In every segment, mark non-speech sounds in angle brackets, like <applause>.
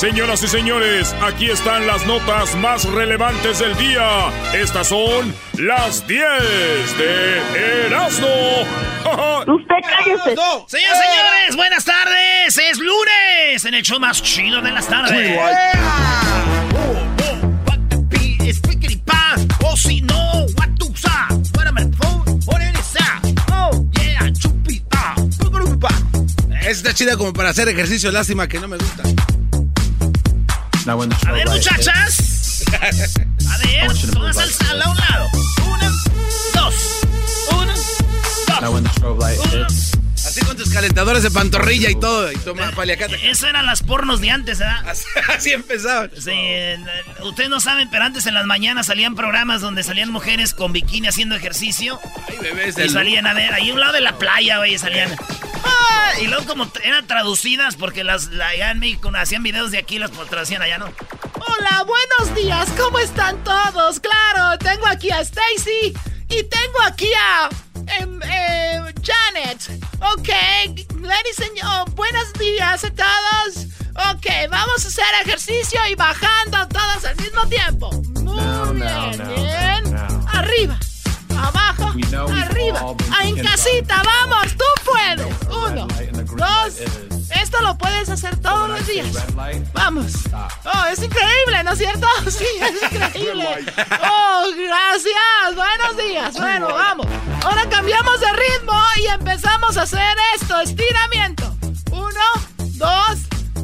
Señoras y señores, aquí están las notas más relevantes del día. Estas son las 10 de Erasmo. <laughs> Usted cállese. Señoras y señores, buenas tardes. Es lunes en el show más chido de las tardes. Oh, si no, what to phone. Oh, yeah, chupita. Está chida como para hacer ejercicio, lástima que no me gusta. A ver, muchachas. <laughs> A ver, todas al, al a un lado. Una, dos. Una, dos. Uno. Así con tus calentadores de pantorrilla y todo, y toma paliacate. Eso eran las pornos de antes, ¿verdad? <laughs> Así, así empezaban. Sí, eh, ustedes no saben, pero antes en las mañanas salían programas donde salían mujeres con bikini haciendo ejercicio. Ay, bebés Y del- salían a ver, ahí a un lado de la playa, güey, salían. ¡Ah! Y luego como eran traducidas, porque las la, allá en México hacían videos de aquí, las traducían allá, ¿no? Hola, buenos días, ¿cómo están todos? Claro, tengo aquí a Stacy y tengo aquí a em, em, Janet. Ok, ladies and oh, buenos días a todos. Ok, vamos a hacer ejercicio y bajando todos al mismo tiempo. Muy bien, bien. Arriba, abajo, arriba. En casita, vamos, tú puedes. Uno, dos. Esto lo puedes hacer todos los días. Vamos. Oh, es increíble, ¿no es cierto? <laughs> Sí, es increíble. Oh, gracias. Buenos días. Bueno, vamos. Ahora cambiamos de ritmo y empezamos a hacer esto. Estiramiento. Uno, dos,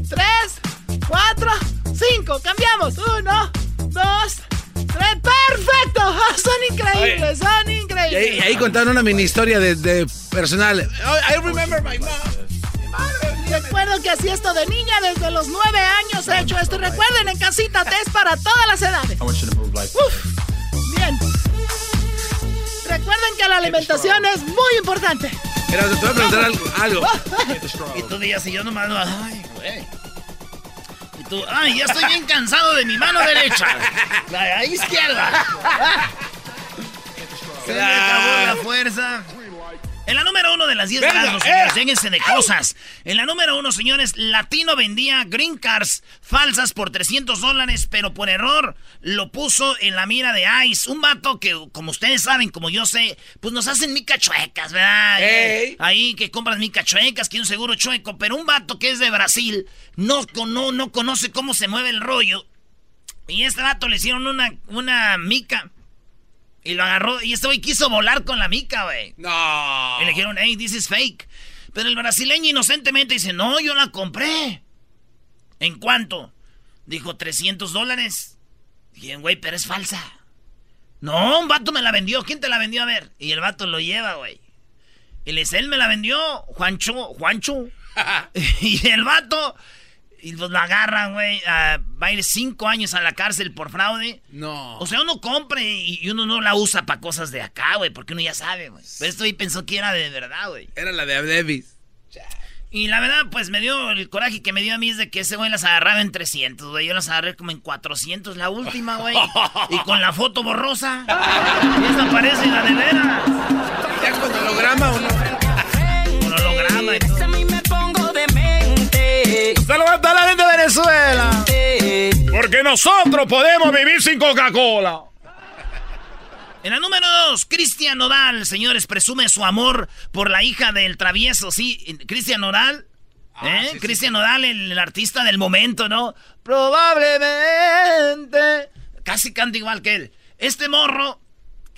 tres, cuatro, cinco. Cambiamos. Uno, dos, tres. ¡Perfecto! <laughs> Son increíbles, son ahí, increíbles. y ahí contaron una mini historia de, de personal. I remember my mom. Recuerdo que hacía esto de niña desde los nueve años. He hecho esto. Recuerden, en casita test para todas las edades. Uf, bien. Recuerden que la alimentación es muy importante. Mira, te voy a preguntar <laughs> algo. algo. <laughs> Y tú días y yo nomás, no, ay, güey. Tú, ay, ya estoy bien cansado de mi mano derecha. La izquierda. Ah. <laughs> Se me acabó la fuerza. En la número uno de las 10 Venga, grados, eh. señores, lléguense de cosas. En la número uno, señores, Latino vendía green cards falsas por 300 dólares, pero por error lo puso en la mira de ICE. Un vato que, como ustedes saben, como yo sé, pues nos hacen mica chuecas, ¿verdad? Ey. Ahí que compras mica chuecas, que un seguro chueco, pero un vato que es de Brasil no, no conoce cómo se mueve el rollo. Y este vato le hicieron una, una mica. Y lo agarró. Y este güey quiso volar con la mica, güey. No. Y le dijeron, hey, this is fake. Pero el brasileño inocentemente dice, no, yo la compré. ¿En cuánto? Dijo, 300 dólares. Dije, güey, pero es falsa. No, un vato me la vendió. ¿Quién te la vendió? A ver. Y el vato lo lleva, güey. Y le dice, él me la vendió, Juancho, Juancho. <laughs> <laughs> y el vato, y pues lo agarran, güey. va a ir cinco años a la cárcel por fraude. No. O sea, uno compra y y uno no la usa para cosas de acá, güey, porque uno ya sabe, güey. Pero esto ahí pensó que era de verdad, güey. Era la de Davis. Y la verdad, pues me dio el coraje que me dio a mí es de que ese güey las agarraba en 300, güey. Yo las agarré como en 400 la última, güey. <laughs> y con la foto borrosa. y esa parece la de veras. ¿Ya con holograma o no? Saludando a la gente de Venezuela. Porque nosotros podemos vivir sin Coca-Cola. En la número dos, Cristian Nodal, señores, presume su amor por la hija del travieso, ¿sí? Cristian Nodal. Ah, ¿eh? Cristian. Nodal, el, artista del momento, ¿no? Probablemente. Casi canta igual que él. Este morro,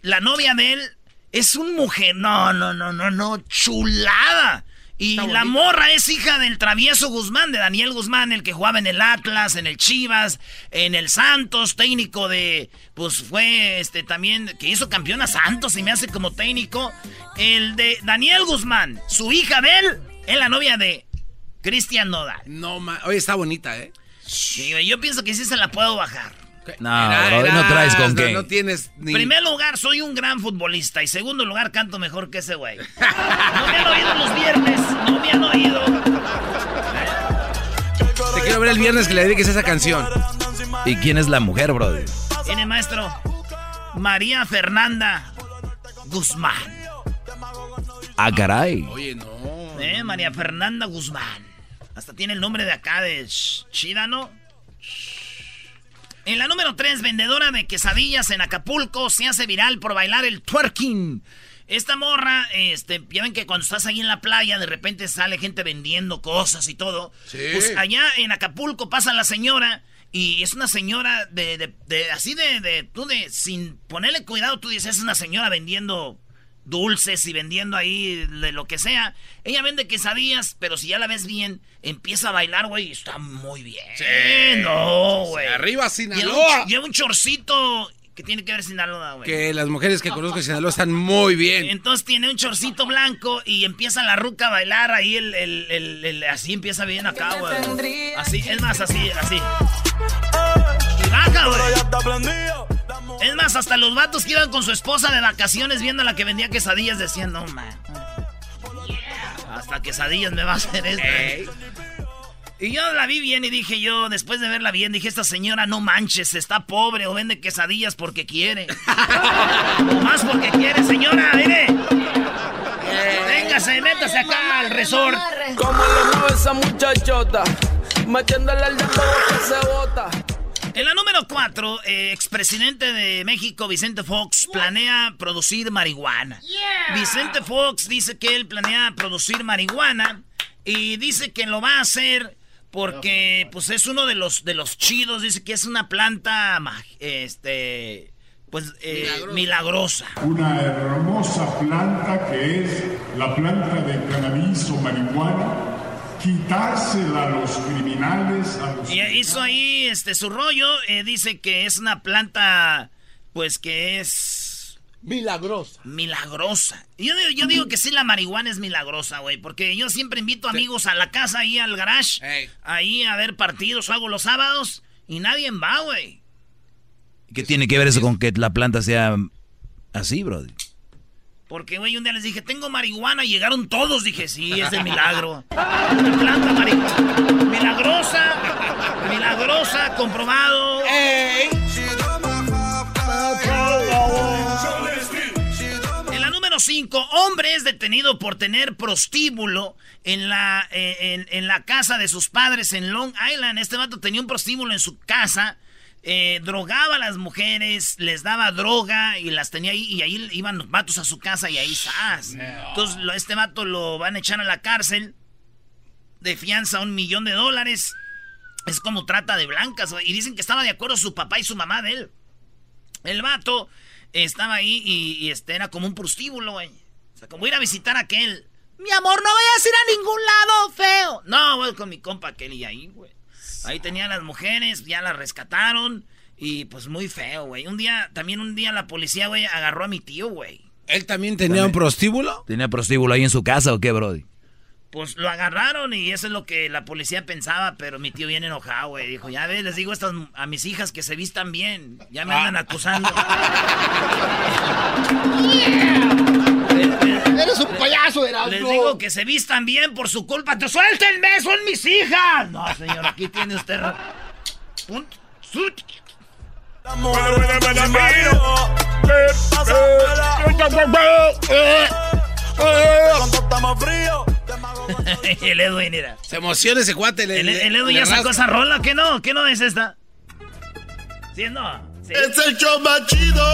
la novia de él, es un mujer. No, no, no, no, no. Chulada. Y la morra es hija del travieso Guzmán, de Daniel Guzmán, el que jugaba en el Atlas, en el Chivas, en el Santos, técnico de, pues fue este también, que hizo campeón a Santos y me hace como técnico. El de Daniel Guzmán, su hija de él, es la novia de Cristian Nodal. No, oye, está bonita, ¿eh? Sí, yo pienso que sí se la puedo bajar. No, no traes con qué. No tienes ni... Primer lugar, soy un gran futbolista. Y segundo lugar, canto mejor que ese güey. No me han oído los viernes. No me han oído. Te quiero ver el viernes que le dediques esa canción. ¿Y quién es la mujer, brother? Tiene maestro. María Fernanda Guzmán. Ah, caray. Oye, no. Eh, María Fernanda Guzmán. Hasta tiene el nombre de acá de Chidano. En la número 3, vendedora de quesadillas en Acapulco, se hace viral por bailar el twerking. Esta morra, este, ya ven que cuando estás ahí en la playa, de repente sale gente vendiendo cosas y todo. Sí. Pues allá en Acapulco pasa la señora y es una señora de, de, así de, de, tú de, sin ponerle cuidado, tú dices, es una señora vendiendo dulces y vendiendo ahí de lo que sea. Ella vende quesadillas, pero si ya la ves bien, empieza a bailar, güey, y está muy bien. Sí. No, güey. Arriba Sinaloa. Lleva un, chorcito que tiene que ver Sinaloa, güey. Que las mujeres que conozco en Sinaloa están muy bien. Entonces tiene un chorcito blanco y empieza la ruca a bailar ahí, el, el, el, así empieza bien acá, güey. Así, es más, así, así. Y baja, güey. Es más, hasta los vatos que iban con su esposa de vacaciones viendo a la que vendía quesadillas decían, no, man. hasta quesadillas me va a hacer esto. Y yo la vi bien y dije yo, después de verla bien, dije, esta señora no manches, está pobre o vende quesadillas porque quiere. o <laughs> más porque quiere, señora, mire. Véngase, métase acá al resort. Como le mueve esa muchachota, metiéndole al dedo que se bota. En la número 4, eh, expresidente de México, Vicente Fox, planea producir marihuana. Vicente Fox dice que él planea producir marihuana y dice que lo va a hacer porque pues es uno de los de los chidos, dice que es una planta este pues eh, milagrosa. Una hermosa planta que es la planta de cannabis o marihuana quitársela a los criminales. A los y hizo ahí este su rollo. Eh, dice que es una planta, pues que es. Milagrosa. Milagrosa. Yo, yo digo que sí, la marihuana es milagrosa, güey. Porque yo siempre invito amigos a la casa, ahí al garage, ahí a ver partidos, hago los sábados, y nadie va, güey. ¿Qué tiene que ver eso con que la planta sea así, brother? Porque, güey, un día les dije, tengo marihuana y llegaron todos. Dije, sí, es de milagro. Una planta marihuana. Milagrosa, milagrosa, comprobado. En la número 5, hombre es detenido por tener prostíbulo en la, eh, en la casa de sus padres en Long Island. Este vato tenía un prostíbulo en su casa eh, drogaba a las mujeres, les daba droga y las tenía ahí y ahí iban los vatos a su casa y ahí. Entonces este vato lo van a echar a la cárcel de fianza un millón de dólares. Es como trata de blancas, y dicen que estaba de acuerdo su papá y su mamá de él. El vato estaba ahí y, este era como un prostíbulo, güey. O sea, como ir a visitar a aquel. Mi amor, no vayas a ir a ningún lado feo. No, voy con mi compa aquel y ahí, güey. Ahí tenían las mujeres, ya las rescataron. Y pues muy feo, güey. Un día, también un día la policía, güey, agarró a mi tío, güey. ¿Él también tenía un prostíbulo? ¿Tenía prostíbulo ahí en su casa o qué, Brody? Pues lo agarraron y eso es lo que la policía pensaba, pero mi tío viene enojado, güey. Dijo, ya ves, les digo estas, a mis hijas que se vistan bien. Ya me andan acusando. <laughs> Eres un payaso, Erasmo. Les digo que se vistan bien por su culpa. ¡Te suéltenme! ¡Son mis hijas! No, señor, aquí tiene usted... <laughs> el Edwin, mira. Se emociona ese cuate. el, Edwin ya sacó esa rola. ¿Qué no? ¿Qué no es esta? ¿Sí no? Sí. Es el show más chido.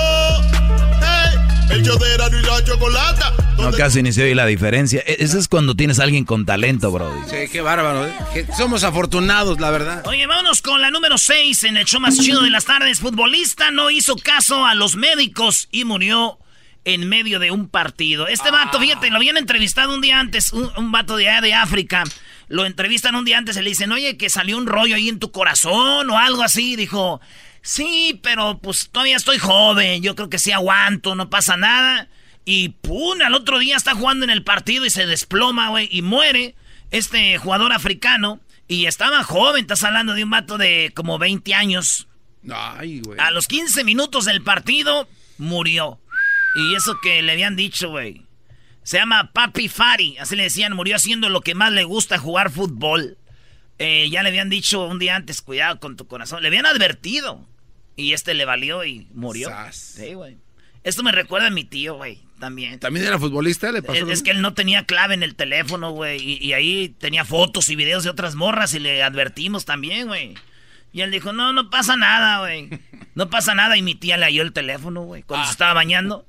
Hey, el show de Erasmo y la Chocolata. No, casi ni se oye la diferencia. E- Eso es cuando tienes a alguien con talento, bro. Sí, qué bárbaro. ¿eh? Que somos afortunados, la verdad. Oye, vámonos con la número 6 en el show más chido de las tardes. Futbolista no hizo caso a los médicos y murió en medio de un partido. Este vato, fíjate, lo habían entrevistado un día antes, un, un vato de allá de África. Lo entrevistan un día antes y le dicen, oye, que salió un rollo ahí en tu corazón o algo así. Dijo, sí, pero pues todavía estoy joven, yo creo que sí aguanto, no pasa nada. Y pum, al otro día está jugando en el partido y se desploma, güey, y muere este jugador africano. Y estaba joven, estás hablando de un vato de como 20 años. Ay, güey. A los 15 minutos del partido, murió. Y eso que le habían dicho, güey. Se llama Papi Fari, así le decían, murió haciendo lo que más le gusta, jugar fútbol. Eh, ya le habían dicho un día antes, cuidado con tu corazón. Le habían advertido. Y este le valió y murió. Sas. Sí, güey. Esto me recuerda a mi tío, güey, también. ¿También era futbolista? ¿Le pasó Es, que él no tenía clave en el teléfono, güey. Y, y ahí tenía fotos y videos de otras morras y le advertimos también, güey. Y él dijo, no, no pasa nada, güey. No pasa nada. Y mi tía le halló el teléfono, güey, Ah. cuando se estaba bañando.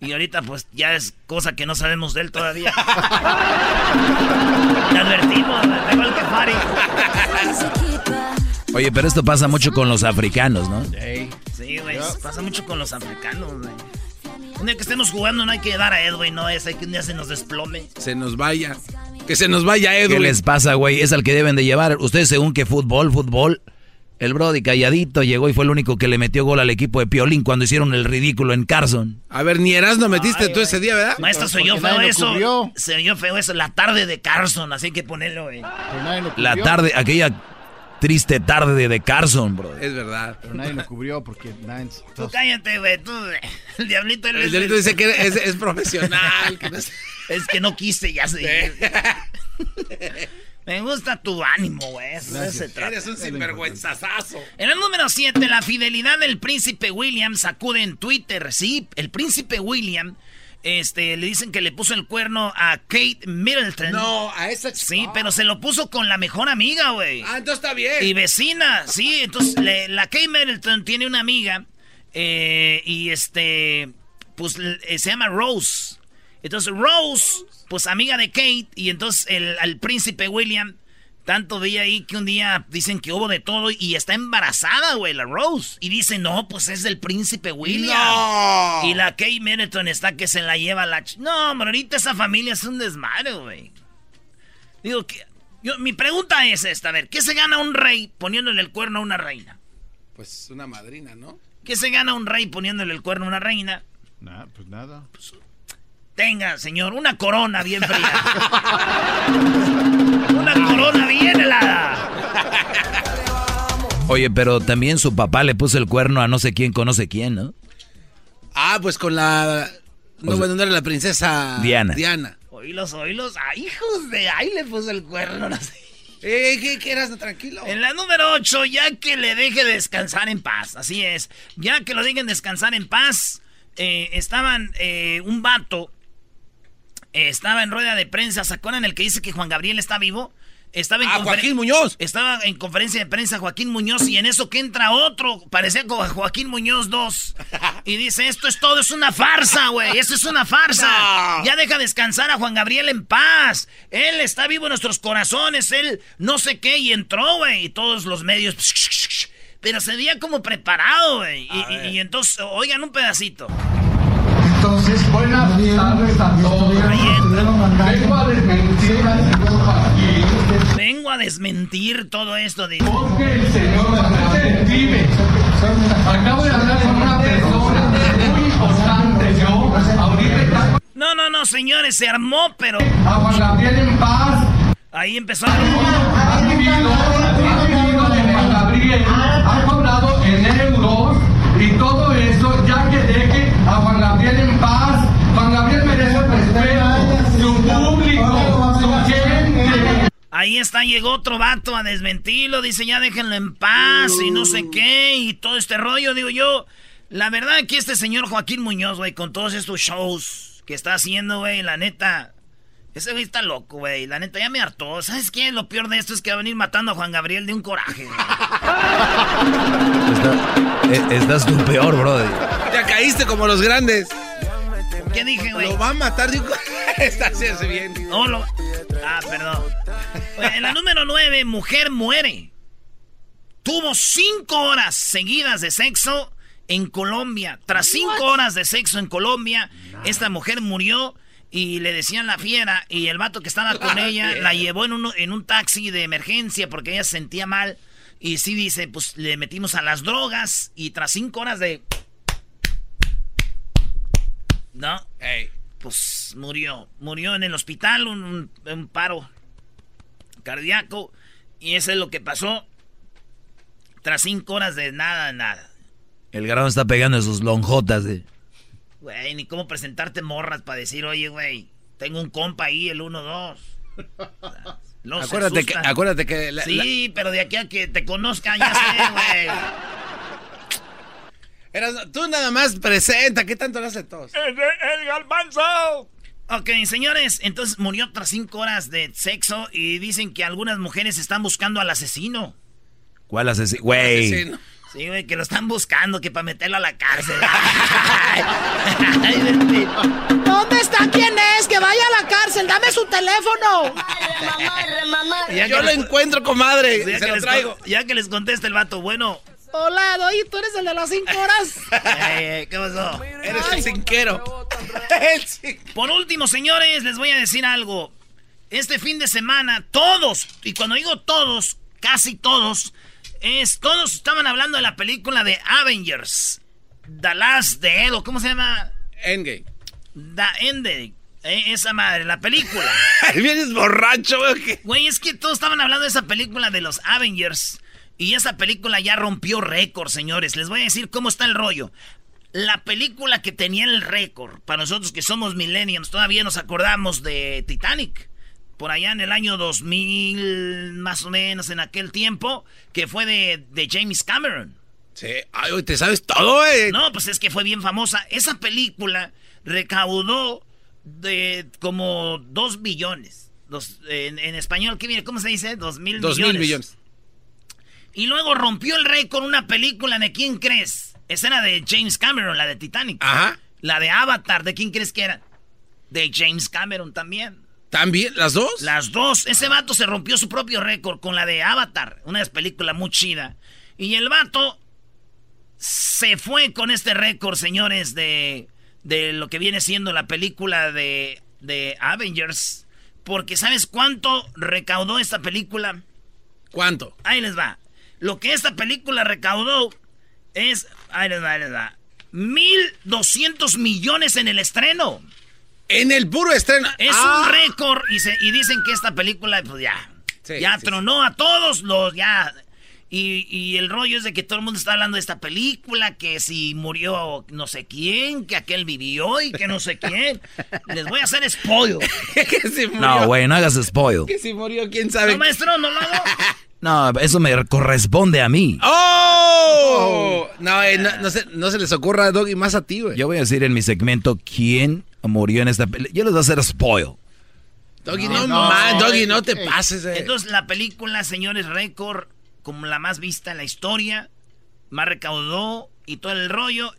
Y ahorita, pues, ya es cosa que no sabemos de él todavía. <laughs> le advertimos, güey, igual que Fari. Oye, pero esto pasa mucho con los africanos, ¿no? Sí, güey, pasa mucho con los africanos, güey. Un día que estemos jugando no hay que dar a Edwin, no es, hay que un día se nos desplome. Se nos vaya. Que se nos vaya Edwin. ¿Qué les pasa, güey? Es al que deben de llevar. Ustedes según que fútbol, fútbol. El Brody calladito llegó y fue el único que le metió gol al equipo de Piolín cuando hicieron el ridículo en Carson. A ver, ni Erasmo metiste Ay, tú ese día, ¿verdad? Maestro, se oyó feo eso. Se oyó feo eso. La tarde de Carson, así que ponerlo, güey. La tarde, aquella triste tarde de, Carson, bro. Es verdad. Pero nadie lo cubrió porque nadie... Tú cállate, güey. Tú, el diablito El delito dice que es, es profesional. que no es- es que no quise, ya sé. Me gusta tu ánimo, güey. Eres un sinvergüenzazazo. En el número 7, la fidelidad del príncipe William sacude en Twitter. Sí, el príncipe William, este, le dicen que le puso el cuerno a Kate Middleton. No, a esa chica. Sí, pero se lo puso con la mejor amiga, güey. Ah, entonces está bien. Y vecina, sí. Entonces, le- la Kate Middleton tiene una amiga eh, y este, pues eh, se llama Rose. Entonces, Rose, pues amiga de Kate, y entonces el, al príncipe William, tanto veía ahí que un día dicen que hubo de todo y está embarazada, güey, la Rose. Y dice, no, pues es del príncipe William. No. Y la Kate Middleton está que se la lleva la... ch- No, hombre, ahorita esa familia es un desmadre, güey. Digo, que, yo, mi pregunta es esta, a ver, ¿qué se gana un rey poniéndole el cuerno a una reina? Pues una madrina, ¿no? ¿Qué se gana un rey poniéndole el cuerno a una reina? Nah, pues nada. Tenga, señor, una corona bien fría. <laughs> una corona bien helada. Oye, pero también su papá le puso el cuerno a no sé quién conoce quién, ¿no? Ah, pues con la. No, O sea, bueno, no era la princesa Diana. Diana. Oílos, oílos. ¡Ay, hijos de! ¡Ay, le puso el cuerno! no sé. Eh, ¿qué, qué eras? Tranquilo. En la número 8, ya que le deje descansar en paz. Así es. Ya que lo dejen descansar en paz. eh, estaban eh, un vato. eh, estaba en rueda de prensa. ¿Se acuerdan el que dice que Juan Gabriel está vivo? Estaba en Ah, Joaquín Muñoz. Estaba en conferencia de prensa Joaquín Muñoz y en eso que entra otro, parecía como Joaquín Muñoz 2. Y dice, esto es todo, es una farsa, güey, esto es una farsa. <laughs> No. Ya deja descansar a Juan Gabriel en paz. Él está vivo en nuestros corazones, él no sé qué, y entró, güey, y todos los medios... Pero se veía como preparado, güey. Y, y- y entonces, oigan un pedacito. Entonces, buenas tardes a todos. Vengo a desmentir al señor Joaquín Vengo a desmentir todo esto de... porque el señor vive. Acabo de hablar con una persona muy importante. Yo ahorita está No, no, no, señores, se armó, pero... a Juan Gabriel en paz. Ahí empezó... Gabriel, ha cobrado en euros y todo eso, ya que deje a Juan Gabriel en paz. Ahí está, llegó otro vato a desmentirlo, dice ya déjenlo en paz y no sé qué y todo este rollo, digo yo. La verdad que este señor Joaquín Muñoz, güey, con todos estos shows que está haciendo, güey, la neta, Ese güey está loco, güey. La neta ya me hartó. ¿Sabes qué? Lo peor de esto es que va a venir matando a Juan Gabriel de un coraje. <laughs> Está- eh, estás tú peor, brother. Ya caíste como los grandes. ¿Qué dije, güey? Lo va a matar de un... <laughs> Está haciendo bien. No, lo- Ah, perdón. En la número 9, mujer muere. Tuvo cinco horas seguidas de sexo en Colombia. Tras cinco horas de sexo en Colombia, esta mujer murió y le decían la fiera y el vato que estaba con La ella fiera. la llevó en un, en un taxi de emergencia porque ella se sentía mal. Y sí dice, pues le metimos a las drogas y tras cinco horas de... ¿No? Pues murió. Murió en el hospital, un, un- un paro cardíaco. Y eso es lo que pasó. Tras cinco horas de nada, nada. El grano está pegando en sus lonjotas. De... Güey, ni cómo presentarte morras para decir, oye, güey, tengo un compa ahí, el 1-2. Los <laughs> Acuérdate que, acuérdate que la- sí, pero de aquí a que te conozcan, ya sé, güey. <laughs> Eras- tú nada más presenta, ¿qué tanto lo hace todos? ¡El, el galbanzo! Ok, señores, entonces murió tras cinco horas de sexo y dicen que algunas mujeres están buscando al asesino. ¿Cuál asesino? Güey. Sí, güey, que lo están buscando, que para meterlo a la cárcel. <laughs> <laughs> ¿Dónde está? ¿Quién es? Que vaya a la cárcel. Dame su teléfono. <laughs> Ya Yo que lo les- encuentro, comadre. Ya Se que, lo les, traigo. ya que les contesta el vato, bueno. Hola, doy, tú eres el de las cinco horas. <laughs> Ey, ey, ¿Qué pasó? Eres <laughs> el cinquero. Por último, señores, les voy a decir algo. Este fin de semana, todos, y cuando digo todos, casi todos, es todos estaban hablando de la película de Avengers. The Last Dead, o ¿cómo se llama? Endgame. The Ending. Eh, esa madre, la película. <laughs> Vienes borracho, güey. Güey, es que todos estaban hablando de esa película de los Avengers. Y esa película ya rompió récord, señores. Les voy a decir cómo está el rollo. La película que tenía el récord, para nosotros que somos millennials, todavía nos acordamos de Titanic. Por allá en el año 2000, más o menos en aquel tiempo, que fue de, de James Cameron. Sí, ay, te sabes todo, güey. No, pues es que fue bien famosa. Esa película recaudó de como dos billones. Dos- en, en español, ¿qué viene? ¿Cómo se dice? Dos mil Dos millones. mil millones. Y luego rompió el récord una película de quién crees. Esa era de James Cameron, la de Titanic. Ajá. La de Avatar, ¿de quién crees que era? De James Cameron también. ¿También? ¿Las dos? Las dos. Ese vato se rompió su propio récord con la de Avatar. Una película muy chida. Y el vato se fue con este récord, señores, de, de lo que viene siendo la película de, de Avengers. Porque ¿sabes cuánto recaudó esta película? ¿Cuánto? Ahí les va. Lo que esta película recaudó es... Ahí les va, ahí les va. 1.200 millones en el estreno. En el puro estreno. Es Ah. un récord y, se- y dicen que esta película, pues ya, Sí, ya sí, tronó a todos los, ya. Y, y el rollo es de que todo el mundo está hablando de esta película, que si murió no sé quién, que aquel vivió y que no sé quién. <laughs> Les voy a hacer spoil. <laughs> que si murió. No, güey, no hagas spoil. Que si murió, quién sabe. No, maestro, no lo hago. <laughs> No, eso me corresponde a mí. ¡Oh! No, eh, no, no se, no se les ocurra a Doggy más a ti, güey. Yo voy a decir en mi segmento quién murió en esta película. Yo les voy a hacer spoil. Doggy, No, no, no, man, Doggy, eh, no te eh. pases, eh. Entonces la película, señores, récord, como la más vista en la historia, más recaudó y todo el rollo.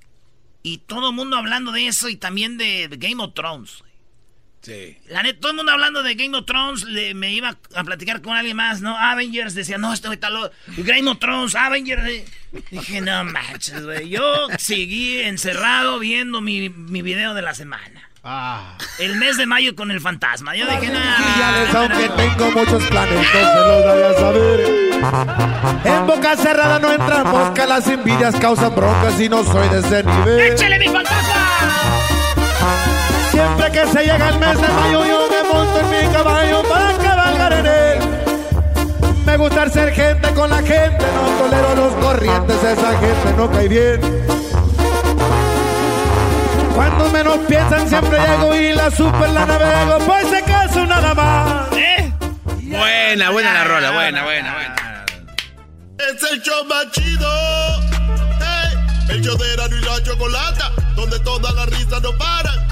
Y todo el mundo hablando de eso y también de, de Game of Thrones. Sí. La neta, todo el mundo hablando de Game of Thrones, le- me iba a platicar con alguien más, ¿no? Avengers, decía, no, este güey está loco. Game of Thrones, Avengers. eh. Dije, no manches, güey. Yo seguí encerrado viendo mi, mi video de la semana. Ah. El mes de mayo con el fantasma. Yo dije, Guillales, no. aunque tengo muchos planes, se los vaya a saber. En boca cerrada no entra mosca, las envidias causan broncas y no soy de ese nivel. ¡Échale mi fantasma! Siempre que se llega el mes de mayo, yo me monto en mi caballo para cabalgar en él. Me gusta ser gente con la gente, no tolero los corrientes, esa gente no cae bien. Cuando menos piensan siempre llego y la super la navego, pues se caso nada más. ¿Eh? Buena, buena la rola, buena, buena, buena. Es el show más chido. El show de y la Chocolata, donde todas las risas no paran.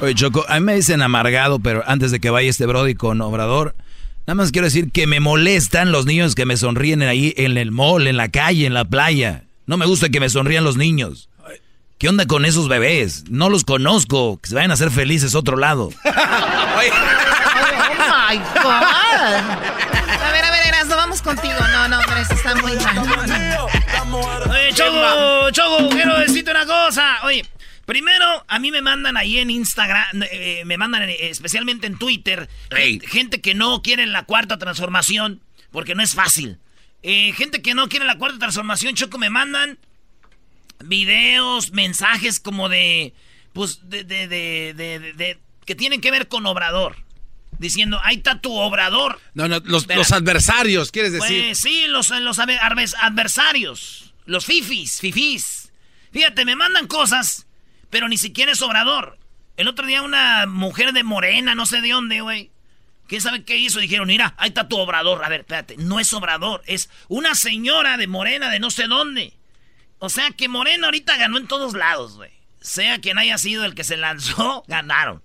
Oye, Choco, a mí me dicen amargado, pero antes de que vaya este Brody con Obrador, nada más quiero decir que me molestan los niños que me sonríen ahí en el mall, en la calle, en la playa. No me gusta que me sonrían los niños. ¿Qué onda con esos bebés? No los conozco. Que se vayan a hacer felices otro lado. <laughs> Oh my God. A ver, a ver, Erasmo, vamos contigo. No, no, pero esto está muy mal. Oye, Chogo, Chogo, quiero decirte una cosa. Oye, primero, a mí me mandan ahí en Instagram, eh, me mandan eh, especialmente en Twitter, gente, gente que no quiere la cuarta transformación, porque no es fácil. Eh, gente que no quiere la cuarta transformación, Choco, me mandan videos, mensajes como de, pues, de, de, de, que tienen que ver con Obrador. Diciendo, ahí está tu Obrador. No, no, los, adversarios, ¿quieres decir? Pues sí, los, los adversarios. Los fifis, fifis. Fíjate, me mandan cosas, pero ni siquiera es Obrador. El otro día una mujer de Morena, no sé de dónde, güey. ¿Quién sabe qué hizo? Dijeron, mira, ahí está tu Obrador. A ver, espérate, no es Obrador, es una señora de Morena de no sé dónde. O sea que Morena ahorita ganó en todos lados, güey. Sea quien haya sido el que se lanzó, <laughs> ganaron.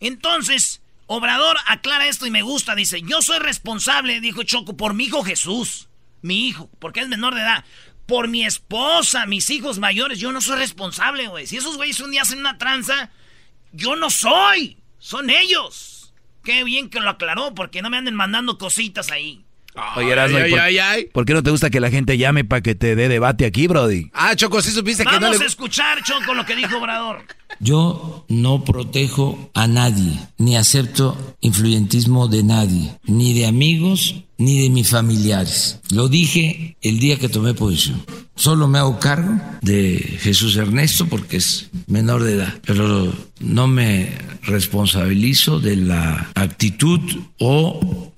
Entonces, Obrador aclara esto y me gusta. Dice, yo soy responsable, dijo Choco, por mi hijo Jesús. Mi hijo, porque es menor de edad. Por mi esposa, mis hijos mayores, yo no soy responsable, güey. Si esos güeyes un día hacen una tranza, yo no soy. Son ellos. Qué bien que lo aclaró, porque no me anden mandando cositas ahí. Oye, Erasmo, ¿y por, por qué no te gusta que la gente llame para que te dé debate aquí, Brody? Ah, Choco, sí supiste que no Vamos le... a escuchar, Choco, lo que dijo Obrador. Yo no protejo a nadie, ni acepto influyentismo de nadie, ni de amigos, ni de mis familiares. Lo dije el día que tomé posición. Solo me hago cargo de Jesús Ernesto porque es menor de edad, pero no me responsabilizo de la actitud o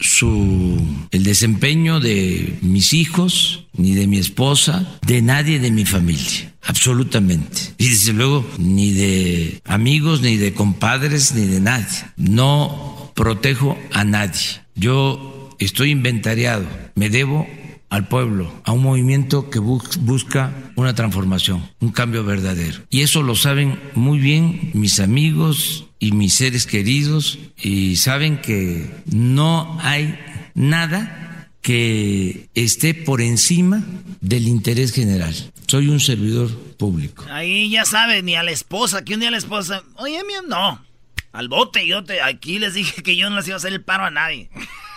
el desempeño de mis hijos, ni de mi esposa, de nadie de mi familia. Absolutamente. Y desde luego, ni de amigos, ni de compadres, ni de nadie. No protejo a nadie. Yo estoy inventariado. Me debo al pueblo, a un movimiento que bus- busca una transformación, un cambio verdadero. Y eso lo saben muy bien mis amigos y mis seres queridos y saben que no hay nada que esté por encima del interés general. Soy un servidor público. Ahí ya sabes, ni a la esposa, que un día la esposa, oye, mío, no, al bote, yo te, aquí les dije que yo no les iba a hacer el paro a nadie.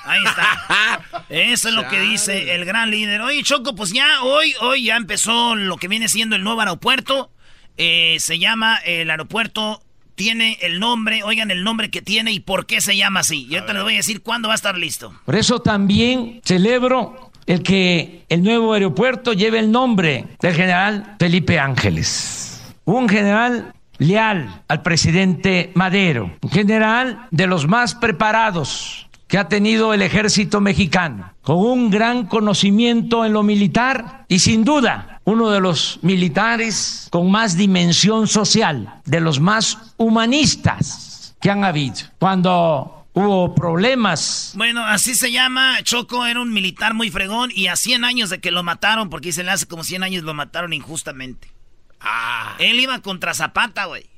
Ahí está. <laughs> Eso es lo que dice el gran líder. Oye, Choco, pues ya hoy, hoy ya empezó lo que viene siendo el nuevo aeropuerto. Eh, se llama el aeropuerto, tiene el nombre, oigan el nombre que tiene y por qué se llama así. Yo te lo voy a decir cuándo va a estar listo. Por eso también celebro el que el nuevo aeropuerto lleve el nombre del general Felipe Ángeles. Un general leal al presidente Madero, un general de los más preparados que ha tenido el ejército mexicano, con un gran conocimiento en lo militar y sin duda uno de los militares con más dimensión social, de los más humanistas que han habido. Cuando hubo problemas Bueno, así se llama. Choco era un militar muy fregón y a 100 años de que lo mataron, porque se le hace como 100 años lo mataron injustamente. Ah. Él iba contra Zapata, güey.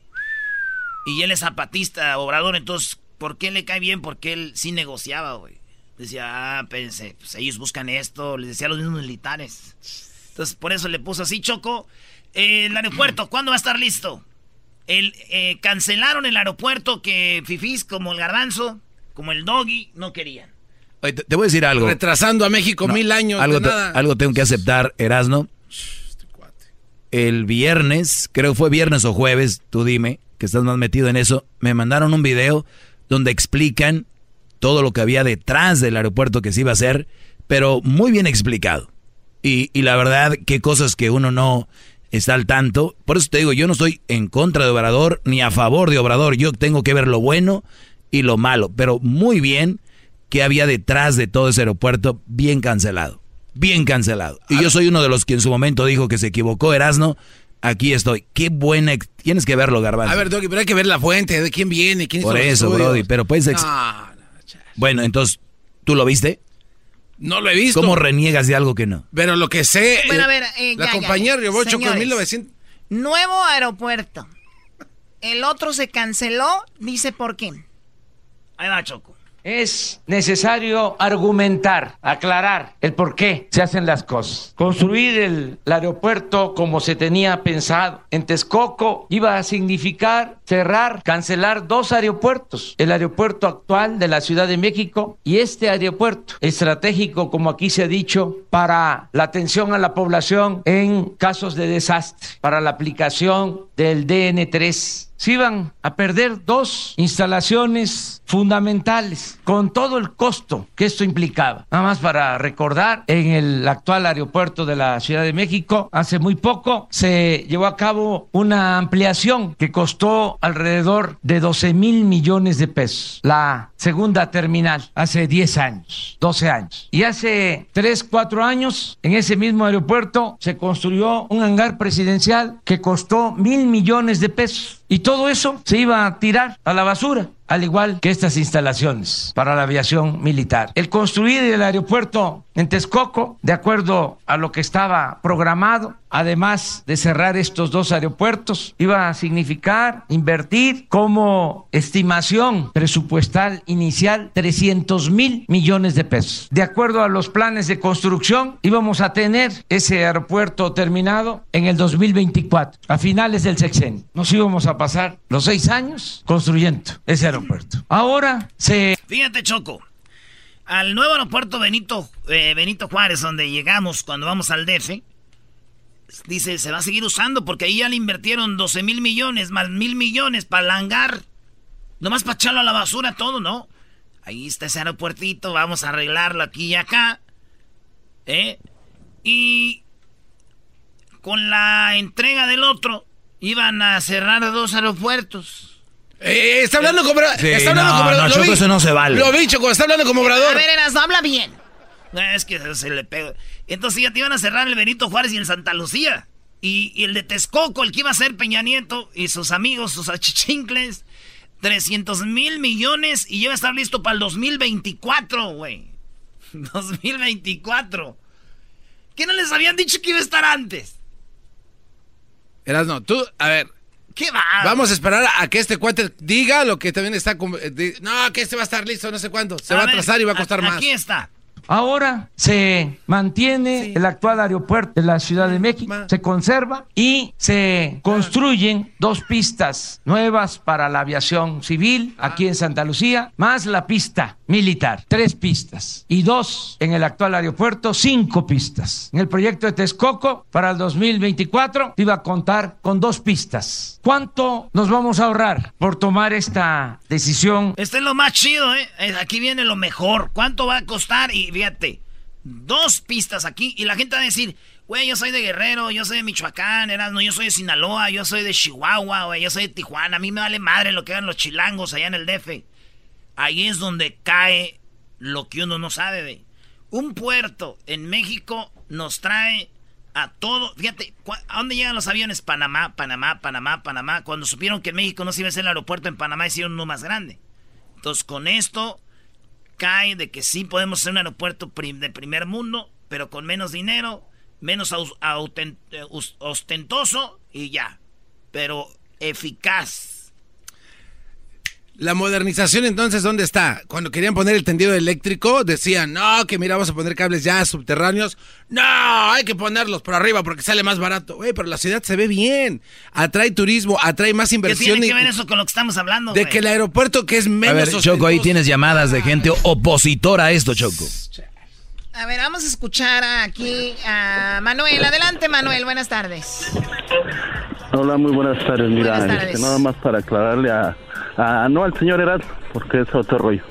Y él es zapatista, obrador, entonces, ¿por qué le cae bien? Porque él sí negociaba, güey. Decía, ah, pensé, pues ellos buscan esto, les decía a los mismos militares. Entonces, por eso le puso así, Choco. Eh, el aeropuerto, ¿cuándo va a estar listo? El, eh, cancelaron el aeropuerto que Fifís, como el Garbanzo, como el Doggy, no querían. Oye, te, te voy a decir algo. Retrasando a México No, mil años Algo, de te- nada. algo tengo que aceptar, Erasno. El viernes, creo fue viernes o jueves, tú dime, que estás más metido en eso, me mandaron un video donde explican todo lo que había detrás del aeropuerto que se iba a hacer, pero muy bien explicado. Y, y la verdad, qué cosas que uno no está al tanto. Por eso te digo, yo no estoy en contra de Obrador ni a favor de Obrador. Yo tengo que ver lo bueno y lo malo, pero muy bien que había detrás de todo ese aeropuerto bien cancelado. bien cancelado. Y yo soy uno de los que en su momento dijo que se equivocó Erasno. Aquí estoy. Qué buena. Tienes que verlo, Garbanzo. A ver, Doggy, pero hay que ver la fuente, de quién viene, quién Por eso. Brody. Pero pues. ex- No, Bueno, entonces, ¿tú lo viste? No lo he visto. ¿Cómo reniegas de algo que no? Pero lo que sé. Bueno, eh, a ver, eh, la ya, compañía. Riobocho con Señores. 1900. Nuevo aeropuerto. El otro se canceló, dice por qué. Ahí va, Choco. Es necesario argumentar, aclarar el por qué se hacen las cosas. Construir el, aeropuerto como se tenía pensado en Texcoco iba a significar cerrar, cancelar dos aeropuertos. El aeropuerto actual de la Ciudad de México y este aeropuerto estratégico, como aquí se ha dicho, para la atención a la población en casos de desastre, para la aplicación del DN3 se iban a perder dos instalaciones fundamentales con todo el costo que esto implicaba. Nada más para recordar, en el actual aeropuerto de la Ciudad de México, hace muy poco se llevó a cabo una ampliación que costó alrededor de 12 mil millones de pesos. La segunda terminal, hace 10 años, 12 años. Y hace 3, 4 años, en ese mismo aeropuerto, se construyó un hangar presidencial que costó mil millones de pesos. Y todo eso se iba a tirar a la basura, al igual que estas instalaciones para la aviación militar. El construir el aeropuerto en Texcoco, de acuerdo a lo que estaba programado, además de cerrar estos dos aeropuertos, iba a significar invertir como estimación presupuestal inicial 300 mil millones de pesos. De acuerdo a los planes de construcción, íbamos a tener ese aeropuerto terminado en el 2024, a finales del sexenio. Nos íbamos a pasar los seis años construyendo ese aeropuerto. Ahora se... Fíjate, Choco. Al nuevo aeropuerto Benito, eh, Benito Juárez, donde llegamos cuando vamos al DF, dice, se va a seguir usando porque ahí ya le invirtieron 12 mil millones, más mil millones para el hangar. Nomás para echarlo a la basura todo, ¿no? Ahí está ese aeropuertito, vamos a arreglarlo aquí y acá. ¿Eh? Y con la entrega del otro, iban a cerrar dos aeropuertos. Eh, está hablando como. Sí, está hablando no, como. no, lo Choco, vi. eso no se vale. Lo vi, Choco, está hablando como obrador. A ver, Eras, habla bien. No, Es que se le pega. Entonces ya te iban a cerrar el Benito Juárez y el Santa Lucía. Y, y el de Texcoco, el que iba a ser Peña Nieto y sus amigos, sus achichincles, 300 mil millones y ya va a estar listo para el 2024, güey. <laughs> 2024. ¿Qué no les habían dicho que iba a estar antes? Erasno, tú, a ver. ¿Qué va? Vamos a esperar a que este cuate diga lo que también está. eh, No, que este va a estar listo, no sé cuándo. Se va a atrasar y va a costar a- más. Aquí está. Ahora se mantiene el actual aeropuerto de la Ciudad de México, se conserva y se construyen dos pistas nuevas para la aviación civil aquí en Santa Lucía, más la pista militar, tres pistas y dos en el actual aeropuerto, cinco pistas. En el proyecto de Texcoco para el 2024 iba a contar con dos pistas. ¿Cuánto nos vamos a ahorrar por tomar esta decisión? Este es lo más chido, ¿eh? Eh, Aquí viene lo mejor. ¿Cuánto va a costar? Y fíjate, dos pistas aquí. Y la gente va a decir, güey, yo soy de Guerrero, yo soy de Michoacán, Erasmo, yo soy de Sinaloa, yo soy de Chihuahua, güey, yo soy de Tijuana. A mí me vale madre lo que hagan los chilangos allá en el DF. Ahí es donde cae lo que uno no sabe, güey. Un puerto en México nos trae a todo. Fíjate, ¿cu- ¿a dónde llegan los aviones? Panamá, Panamá, Panamá, Panamá. Cuando supieron que México no se iba a hacer el aeropuerto en Panamá, hicieron uno más grande. Entonces, con esto cae de que sí podemos hacer un aeropuerto de primer mundo, pero con menos dinero, menos eh, ostentoso y ya. Pero eficaz. La modernización entonces, ¿dónde está? Cuando querían poner el tendido eléctrico, decían, no, que mira, vamos a poner cables ya subterráneos. No, hay que ponerlos por arriba porque sale más barato. Güey, pero la ciudad se ve bien. Atrae turismo, atrae más ¿Qué inversión. tiene que ver eso con lo que estamos hablando? de que el aeropuerto que es menos A ver, Choco, ahí tienes llamadas de gente opositora a esto, Choco. A ver, vamos a escuchar aquí a Manuel. Adelante, Manuel. Buenas tardes. Hola, muy buenas tardes. Mira, Buenas tardes. este, nada más para aclararle a, a- no al señor Eras, porque es otro rollo.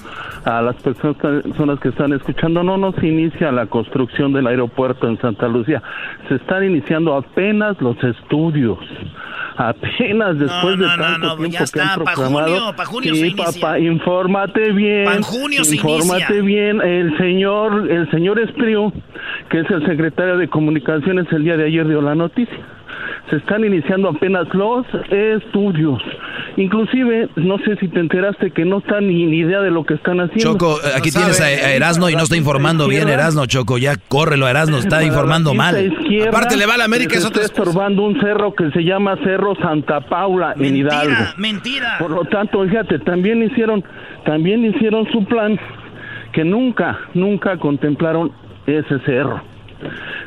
A las personas personas que están escuchando, no nos inicia la construcción del aeropuerto en Santa Lucía. Se están iniciando apenas los estudios. Apenas después no, de no, tanto no, tiempo ya que está, han pa' proclamado. junio, pa' junio sí, se papá, infórmate bien. Pa' junio se infórmate inicia. bien. El señor, el señor Espriu, que es el secretario de Comunicaciones, el día de ayer dio la noticia. Se están iniciando apenas los estudios. Inclusive, no sé si te enteraste que no están ni, ni idea de lo que están haciendo. Choco, aquí tienes a, a Erasno y no está informando bien Erasno, Choco. Ya córrelo, Erasno, está informando mal. Aparte le va a la América, es está estorbando un cerro que se llama Cerro Santa Paula en Hidalgo. Mentira. Por lo tanto, fíjate, también hicieron, también hicieron su plan que nunca, nunca contemplaron ese cerro.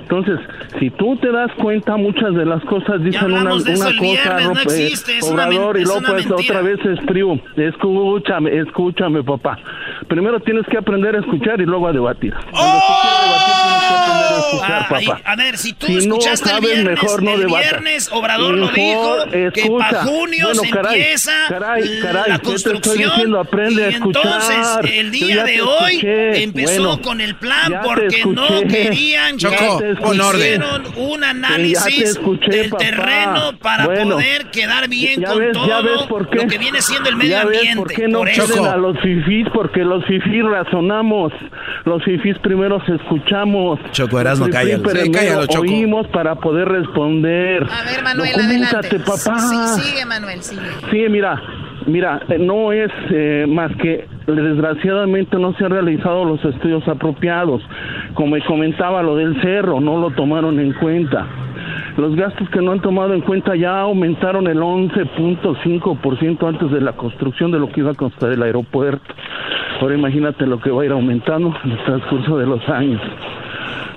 Entonces, si tú te das cuenta, muchas de las cosas dicen una, una cosa, viernes, no existe, es Obrador, y es luego una pues otra vez es frío. Escúchame, escúchame, papá. Primero tienes que aprender a escuchar y luego a debatir. Cuando tú quieres debatir, tienes que aprender a escuchar, Ah, papá. a ver, si tú Si no escuchaste el sabes, viernes, mejor no el viernes Obrador lo Mejor dijo, que escucha. para junio Bueno, se caray, empieza caray, caray, la ¿qué te estoy construcción diciendo? Aprende y a escuchar. entonces el día de hoy escuché. empezó Bueno, con el plan porque no querían que hicieron un te análisis escuché, del papá. terreno para Bueno, poder quedar bien con ves, todo por lo que viene siendo el medio ambiente. por qué no eso. quieren a los fifís, porque los fifís razonamos. Los fifís primero escuchamos. Choco, Fifís cállalo. Sí, cállalo, Choco. Oímos para poder responder. A ver, Manuel, Docúmentate, adelante. papá. Sí, sigue, Manuel, sigue. Sí, mira, mira, eh, no es eh, más que desgraciadamente no se han realizado los estudios apropiados. Como me comentaba lo del cerro, no lo tomaron en cuenta. Los gastos que no han tomado en cuenta ya aumentaron el 11.5% antes de la construcción de lo que iba a costar el aeropuerto. Ahora imagínate lo que va a ir aumentando en el transcurso de los años.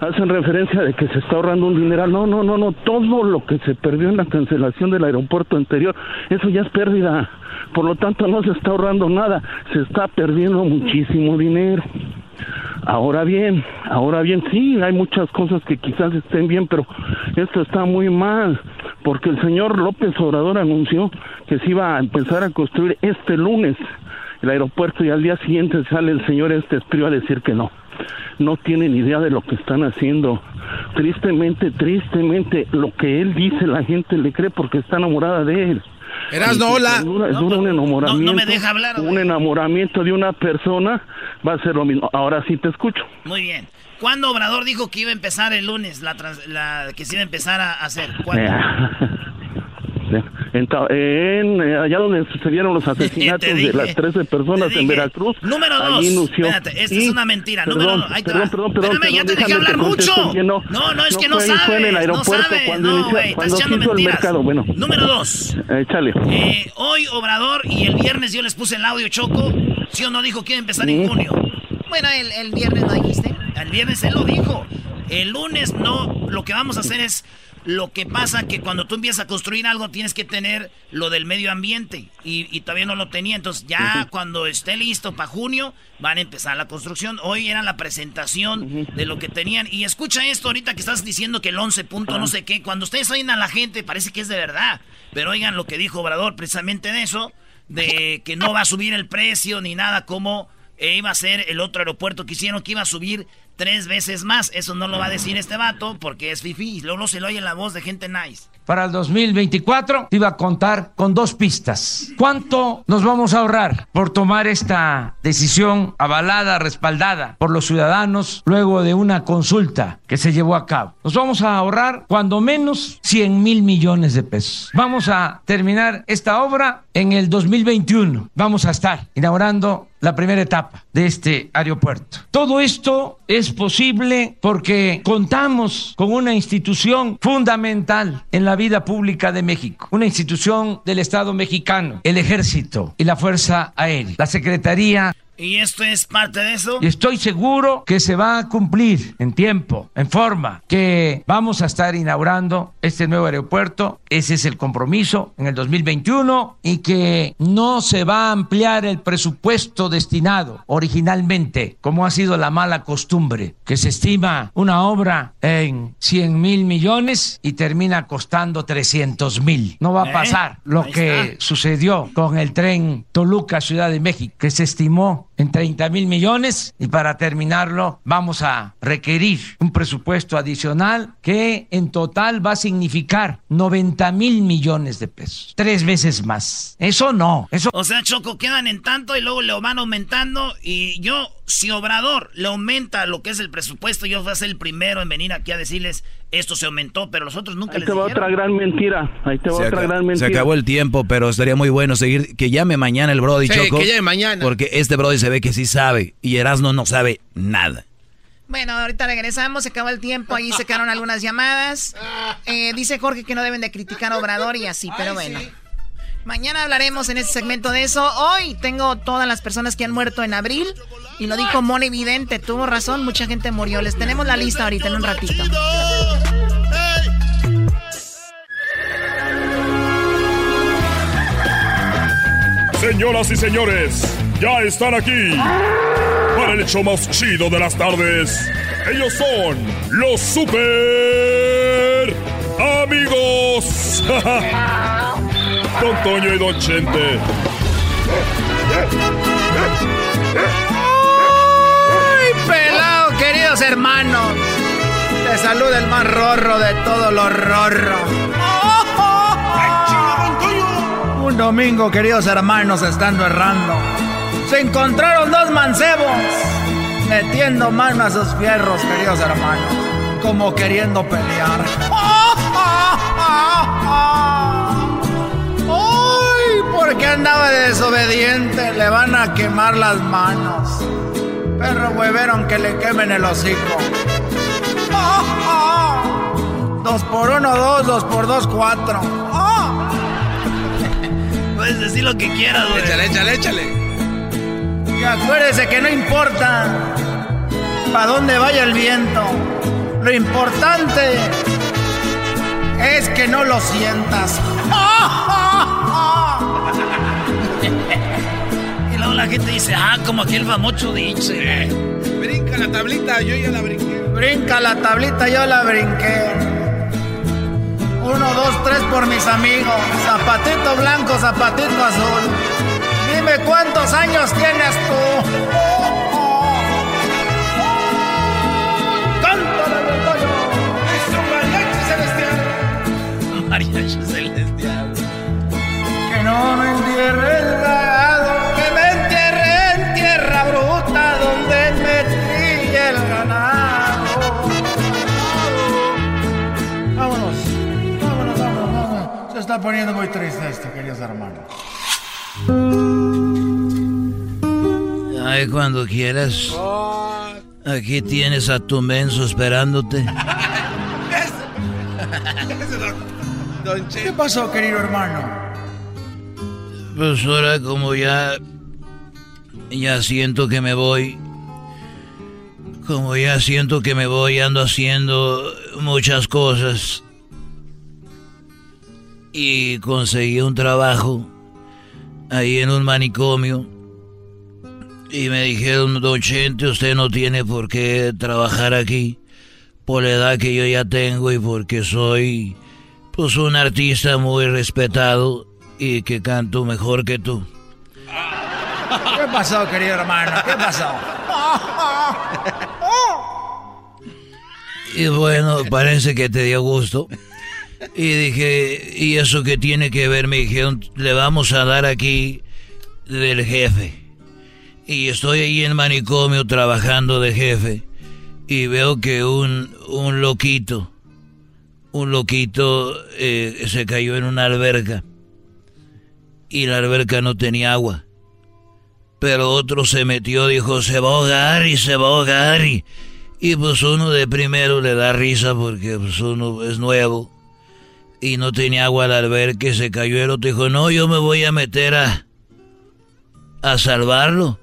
Hacen referencia de que se está ahorrando un dineral. No, no, no, no. Todo lo que se perdió en la cancelación del aeropuerto anterior, eso ya es pérdida. Por lo tanto, no se está ahorrando nada. Se está perdiendo muchísimo dinero. Ahora bien, ahora bien, sí, hay muchas cosas que quizás estén bien, pero esto está muy mal, porque el señor López Obrador anunció que se iba a empezar a construir este lunes el aeropuerto y al día siguiente sale el señor este a decir que no. No tienen idea de lo que están haciendo. Tristemente, tristemente, lo que él dice la gente le cree porque está enamorada de él. Erasno, hola. Dura, dura un enamoramiento. no me deja hablar, Un enamoramiento de una persona va a ser lo mismo. Ahora sí te escucho. Muy bien. ¿Cuándo Obrador dijo que iba a empezar el lunes, la, trans- la que se iba a empezar a hacer? ¿Cuándo? <laughs> En, en, eh, allá donde sucedieron los <laughs> asesinatos Te de dije, las 13 personas en dije. Veracruz. Número dos. Espérate, esta Y- es una mentira. Perdón, Número dos. Ahí te perdón, perdón, perdón, Espérame, ya te dejé hablar mucho. no. No, no, es que no fue- sabes. Fue en el no aeropuerto sabes. cuando, No, inició- güey, estás cuando hizo el mentiras. mercado. Bueno. Número dos. Eh, échale. Eh, hoy Obrador y el viernes yo les puse el audio Choco. ¿Sí o no dijo que iba a empezar en junio? Bueno, el, el viernes no dijiste. El viernes él lo dijo. El lunes no. Lo que vamos a hacer es. Lo que pasa que cuando tú empiezas a construir algo tienes que tener lo del medio ambiente y, y todavía no lo tenía. Entonces ya cuando esté listo para junio van a empezar la construcción. Hoy era la presentación de lo que tenían. Y escucha esto ahorita que estás diciendo que el 11 punto no sé qué. Cuando ustedes oyen a la gente parece que es de verdad. Pero oigan lo que dijo Obrador precisamente de eso. De que no va a subir el precio ni nada como eh, iba a ser el otro aeropuerto que hicieron que iba a subir tres veces más. Eso no lo va a decir este vato porque es fifi. Luego se le oye la voz de gente nice. Para el 2024 iba a contar con dos pistas. ¿Cuánto nos vamos a ahorrar por tomar esta decisión avalada, respaldada por los ciudadanos luego de una consulta que se llevó a cabo? Nos vamos a ahorrar cuando menos 100 mil millones de pesos. Vamos a terminar esta obra en el 2021. Vamos a estar inaugurando la primera etapa de este aeropuerto. Todo esto es posible porque contamos con una institución fundamental en la vida pública de México, una institución del Estado mexicano, el Ejército y la Fuerza Aérea, la Secretaría ¿Y esto es parte de eso? y estoy seguro que se va a cumplir en tiempo, en forma, que vamos a estar inaugurando este nuevo aeropuerto. Ese es el compromiso en el 2021 y que no se va a ampliar el presupuesto destinado originalmente, como ha sido la mala costumbre, que se estima una obra en 100 mil millones y termina costando 300 mil. No va a ¿Eh? pasar lo Ahí que está. sucedió con el tren Toluca Ciudad de México, que se estimó en 30 mil millones y para terminarlo vamos a requerir un presupuesto adicional que en total va a significar 90 mil millones de pesos, tres veces más. Eso no, eso O sea, Choco, quedan en tanto y luego lo van aumentando. Y yo si Obrador le aumenta lo que es el presupuesto, yo voy a ser el primero en venir aquí a decirles esto se aumentó, pero los otros nunca Ahí les te va dijeron. otra gran mentira. Ahí te va Se, otra gran se mentira. acabó el tiempo, pero estaría muy bueno seguir. Que llame mañana el Brody Sí, Choco. que llame mañana. Porque este Brody se ve que sí sabe. Y Erasmo no sabe nada. Bueno, ahorita regresamos, se acabó el tiempo, ahí se quedaron algunas llamadas. Eh, dice Jorge que no deben de criticar a Obrador y así, pero bueno. Mañana hablaremos en este segmento de eso. Hoy tengo todas las personas que han muerto en abril. Y lo dijo Moni Vidente, tuvo razón, mucha gente murió. Les tenemos la lista ahorita en un ratito. Señoras y señores, ya están aquí para el hecho más chido de las tardes. Ellos son los super amigos. <laughs> Don Toño y Don Chente. ¡Ay, pelado, queridos hermanos! Te saluda el más rorro de todos los rorros. Un domingo, queridos hermanos, estando errando, se encontraron dos mancebos metiendo mano a sus fierros, queridos hermanos, como queriendo pelear. <laughs> ¡Ay! Porque andaba de desobediente, le van a quemar las manos. Perro huevero que le quemen el hocico. Dos por uno, dos, dos por dos, cuatro. Puedes decir lo que quieras, güey. Échale, échale, échale. Y acuérdese que no importa para dónde vaya el viento. Lo importante es que no lo sientas. <laughs> La gente dice, ah, como aquel famoso dice. Brinca la tablita, yo ya la brinqué. Brinca la tablita, yo la brinqué. Uno, dos, tres por mis amigos. Zapatito blanco, zapatito azul. Dime cuántos años tienes tú. Cántale, Antonio. Es un mariachi celestial. Mariachi celestial. Que no me entierre está poniendo muy triste esto, queridos hermanos. Ay, cuando quieras. Aquí tienes a tu menso esperándote. ¿Qué pasó, querido hermano? Pues ahora como ya... Ya siento que me voy. Como ya siento que me voy, ando haciendo muchas cosas. Y conseguí un trabajo ahí en un manicomio. Y me dijeron, don Chente, usted no tiene por qué trabajar aquí. Por la edad que yo ya tengo y porque soy pues un artista muy respetado y que canto mejor que tú. ¿Qué pasó, querido hermano? ¿Qué pasó? <laughs> Y bueno, parece que te dio gusto. Y dije, ¿y eso qué tiene que ver? Me dijeron, le vamos a dar aquí del jefe. Y estoy ahí en manicomio trabajando de jefe. Y veo que un, un loquito, un loquito eh, se cayó en una alberca. Y la alberca no tenía agua. Pero otro se metió, dijo, se va a ahogar y se va a ahogar. Y, y pues uno de primero le da risa porque pues uno es nuevo. Y no tenía agua al alberca y se cayó el otro. Dijo, no, yo me voy a meter a, a salvarlo.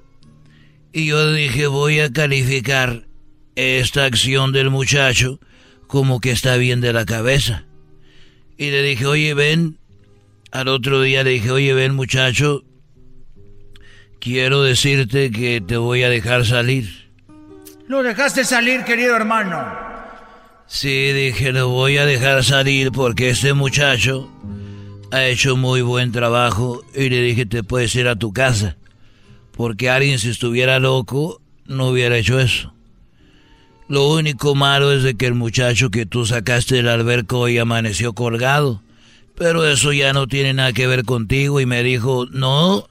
Y yo dije, voy a calificar esta acción del muchacho como que está bien de la cabeza. Y le dije, oye, ven. Al otro día le dije, oye, ven muchacho, quiero decirte que te voy a dejar salir. Lo dejaste salir, querido hermano. Sí, dije, lo voy a dejar salir porque este muchacho ha hecho muy buen trabajo y le dije, te puedes ir a tu casa. Porque alguien si estuviera loco no hubiera hecho eso. Lo único malo es de que el muchacho que tú sacaste del alberco hoy amaneció colgado. Pero eso ya no tiene nada que ver contigo y me dijo, no,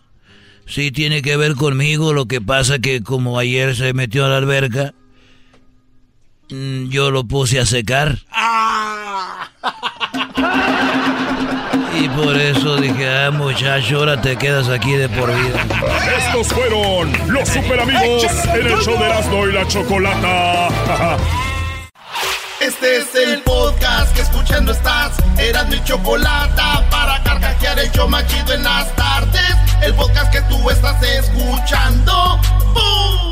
Sí tiene que ver conmigo, lo que pasa que como ayer se metió a la alberca, mm, yo lo puse a secar. Y por eso dije, ah, muchacho, ahora te quedas aquí de por vida. Estos fueron los super amigos en el show de Erasmo y la Chocolata. <laughs> Este es el podcast que escuchando estás. Eran mi Chocolata para carcajear el show machido en las tardes. El podcast que tú estás escuchando. ¡Bum!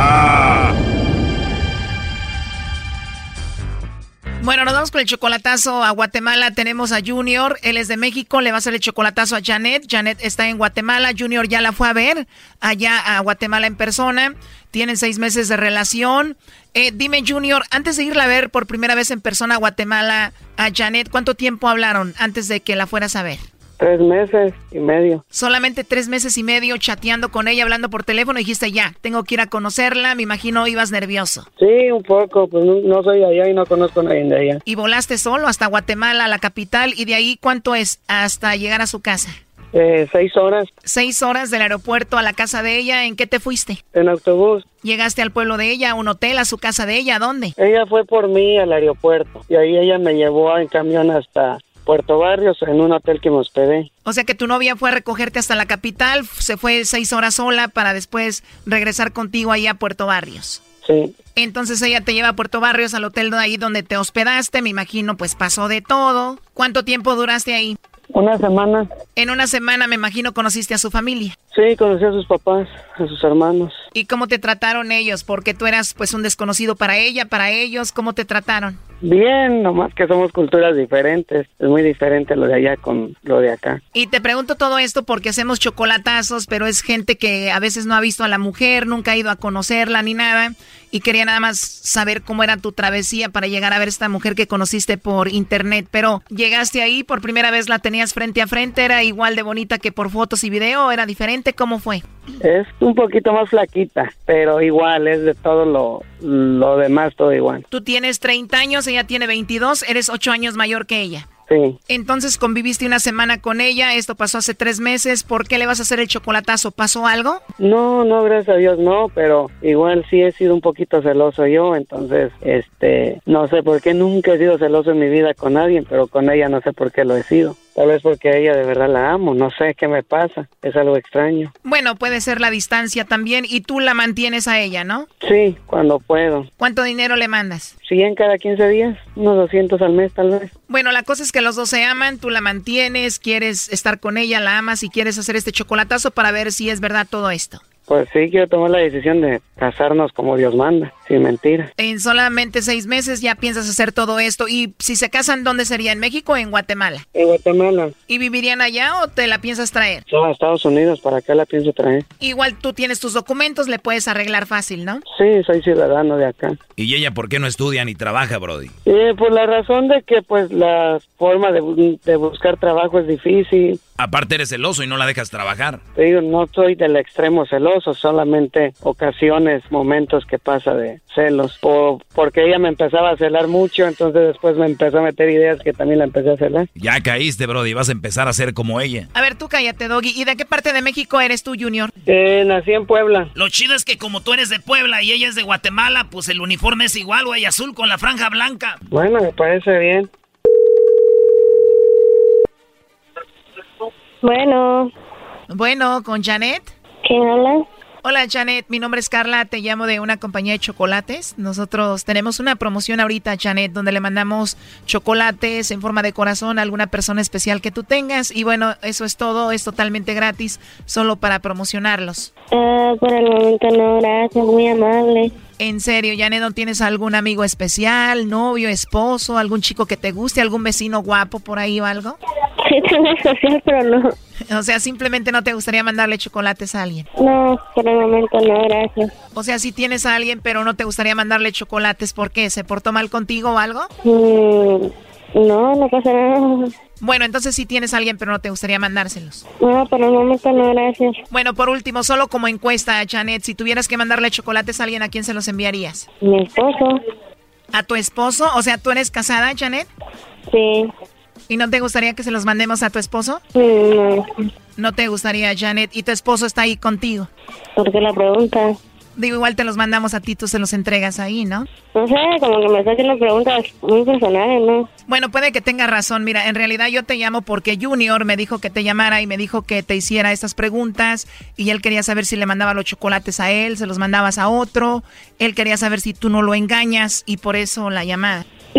Bueno, nos vamos con el chocolatazo a Guatemala. Tenemos a Junior, él es de México, le va a hacer el chocolatazo a Janet. Janet está en Guatemala, Junior ya la fue a ver allá a Guatemala en persona. Tienen seis meses de relación. Eh, dime, Junior, antes de irla a ver por primera vez en persona a Guatemala a Janet, ¿cuánto tiempo hablaron antes de que la fueras a ver? Tres meses y medio. Solamente tres meses y medio chateando con ella, hablando por teléfono, y dijiste ya, tengo que ir a conocerla, me imagino ibas nervioso. Sí, un poco, pues no, no soy de allá y no conozco a nadie de allá. Y volaste solo hasta Guatemala, la capital, y de ahí cuánto es hasta llegar a su casa. Eh, seis horas Seis horas del aeropuerto a la casa de ella, ¿en qué te fuiste? en autobús. Llegaste al pueblo de ella, a un hotel, a su casa de ella, ¿a dónde? Ella fue por mí al aeropuerto y ahí ella me llevó en camión hasta Puerto Barrios en un hotel que me hospedé. O sea que tu novia fue a recogerte hasta la capital, se fue seis horas sola para después regresar contigo ahí a Puerto Barrios. Sí. Entonces ella te lleva a Puerto Barrios, al hotel de ahí donde te hospedaste, me imagino pues pasó de todo. ¿Cuánto tiempo duraste ahí? Una semana. En una semana me imagino conociste a su familia. Sí, conocí a sus papás, a sus hermanos. ¿Y cómo te trataron ellos? Porque tú eras pues un desconocido para ella, para ellos, ¿cómo te trataron? Bien, nomás que somos culturas diferentes. Es muy diferente lo de allá con lo de acá. Y te pregunto todo esto porque hacemos chocolatazos, pero es gente que a veces no ha visto a la mujer, nunca ha ido a conocerla ni nada. Y quería nada más saber cómo era tu travesía para llegar a ver esta mujer que conociste por internet. Pero llegaste ahí, por primera vez la tenías frente a frente, era igual de bonita que por fotos y video, era diferente, ¿cómo fue? Es un poquito más flaquita, pero igual, es de todo lo, lo demás, todo igual. Tú tienes 30 años, ella tiene 22, eres 8 años mayor que ella. Sí. Entonces conviviste una semana con ella, esto pasó hace tres meses, ¿por qué le vas a hacer el chocolatazo? ¿Pasó algo? No, no, gracias a Dios no, pero igual sí he sido un poquito celoso yo, entonces, este, no sé por qué nunca he sido celoso en mi vida con nadie, pero con ella no sé por qué lo he sido. Tal vez porque a ella de verdad la amo, no sé qué me pasa, es algo extraño. Bueno, puede ser la distancia también y tú la mantienes a ella, ¿no? Sí, cuando puedo. ¿Cuánto dinero le mandas? 100 cada 15 días, unos 200 al mes tal vez. Bueno, la cosa es que los dos se aman, tú la mantienes, quieres estar con ella, la amas y quieres hacer este chocolatazo para ver si es verdad todo esto. Pues sí, quiero tomar la decisión de casarnos como Dios manda, sin mentira. En solamente seis meses ya piensas hacer todo esto y si se casan, ¿dónde sería? ¿En México o en Guatemala? En Guatemala. ¿Y vivirían allá o te la piensas traer? No, a Estados Unidos, ¿para qué la pienso traer? Igual tú tienes tus documentos, le puedes arreglar fácil, ¿no? Sí, soy ciudadano de acá. ¿Y ella por qué no estudia ni trabaja, Brody? Eh, por la razón de que pues la forma de, de buscar trabajo es difícil. Aparte eres celoso y no la dejas trabajar. Te digo, no soy del extremo celoso, solamente ocasiones, momentos que pasa de celos. O porque ella me empezaba a celar mucho, entonces después me empezó a meter ideas que también la empecé a celar. Ya caíste, Brody, vas a empezar a ser como ella. A ver, tú cállate, Doggy. ¿Y de qué parte de México eres tú, Junior? Eh, nací en Puebla. Lo chido es que como tú eres de Puebla y ella es de Guatemala, pues el uniforme es igual, güey, azul con la franja blanca. Bueno, me parece bien. Bueno, Bueno, con Janet. ¿Quién habla? Hola Janet, mi nombre es Carla, te llamo de una compañía de chocolates. Nosotros tenemos una promoción ahorita, Janet, donde le mandamos chocolates en forma de corazón a alguna persona especial que tú tengas. Y bueno, eso es todo, es totalmente gratis, solo para promocionarlos. Ah, por el momento no, gracias, muy amable. En serio, Janet, ¿no tienes algún amigo especial, novio, esposo, algún chico que te guste, algún vecino guapo por ahí o algo? Sí tengo social, pero no. O sea, simplemente no te gustaría mandarle chocolates a alguien. No, por el momento no, gracias. O sea, si tienes a alguien, pero no te gustaría mandarle chocolates, ¿por qué? ¿Se portó mal contigo o algo? Mm, no, no pasa nada. Bueno, entonces sí tienes a alguien, pero no te gustaría mandárselos. No, por el momento no, gracias. Bueno, por último, solo como encuesta, Janet, si tuvieras que mandarle chocolates a alguien, ¿a quién se los enviarías? Mi esposo. ¿A tu esposo? O sea, ¿tú eres casada, Janet? Sí. ¿Y no te gustaría que se los mandemos a tu esposo? No. No te gustaría, Janet. ¿Y tu esposo está ahí contigo? ¿Por qué la pregunta? Digo, igual te los mandamos a ti, tú se los entregas ahí, ¿no? No sé, como que me está haciendo preguntas muy personales, ¿no? Bueno, puede que tenga razón. Mira, en realidad yo te llamo porque Junior me dijo que te llamara y me dijo que te hiciera estas preguntas y él quería saber si le mandaba los chocolates a él, se los mandabas a otro. Él quería saber si tú no lo engañas y por eso la llamada. <laughs>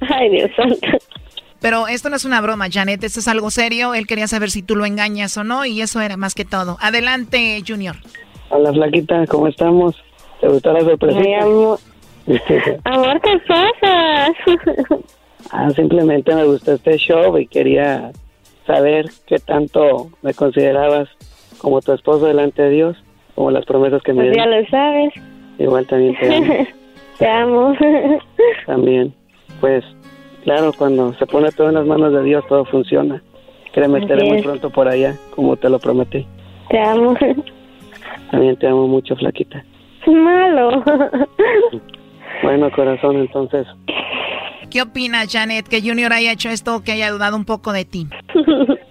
Ay, Dios santo. Pero esto no es una broma, Janet, esto es algo serio. Él quería saber si tú lo engañas o no y eso era más que todo. Adelante, Junior. Hola, flaquita, ¿cómo estamos? ¿Te gustó la sorpresa? Mi amor. <laughs> Amor, ¿qué pasa? ah, simplemente me gustó este show y quería saber qué tanto me considerabas como tu esposo delante de Dios, como las promesas que me Pues ya lo sabes. Igual también te amo. <laughs> Te amo. también. Pues, claro, cuando se pone todo en las manos de Dios, todo funciona. Créeme, Así estaré muy pronto por allá, como te lo prometí. Te amo. También te amo mucho, flaquita. Malo. Bueno, corazón, entonces, ¿Qué opinas, Janet, que Junior haya hecho esto o que haya dudado un poco de ti? <laughs>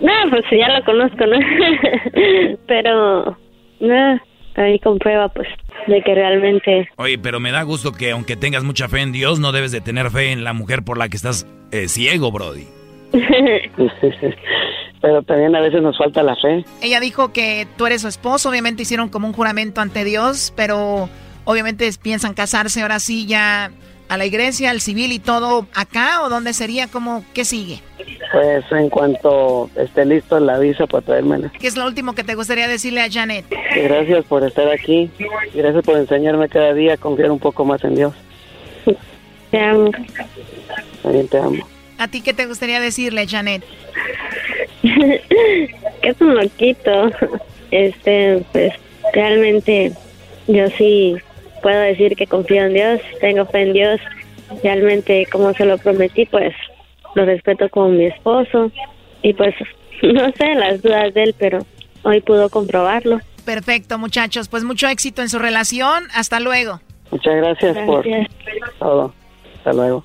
No, pues ya lo conozco, ¿no? <laughs> Pero, no, ahí comprueba, pues, de que realmente... Oye, pero me da gusto que aunque tengas mucha fe en Dios, no debes de tener fe en la mujer por la que estás eh, ciego, Brody. <laughs> pero también a veces nos falta la fe. Ella dijo que tú eres su esposo, obviamente hicieron como un juramento ante Dios, pero obviamente piensan casarse ahora sí ya a la iglesia, al civil y todo acá o dónde sería, como qué sigue. Pues en cuanto esté listo la visa para traérmela. ¿Qué es lo último que te gustaría decirle a Janet? Gracias por estar aquí. Gracias por enseñarme cada día a confiar un poco más en Dios. Te amo. También te amo. ¿A ti qué te gustaría decirle, Janet? <laughs> que es un loquito. Este, pues, realmente yo sí puedo decir que confío en Dios, tengo fe en Dios. Realmente, como se lo prometí, pues, lo respeto como mi esposo. Y pues, <laughs> no sé las dudas de él, pero hoy pudo comprobarlo. Perfecto, muchachos. Pues mucho éxito en su relación. Hasta luego. Muchas gracias, por todo. Hasta luego.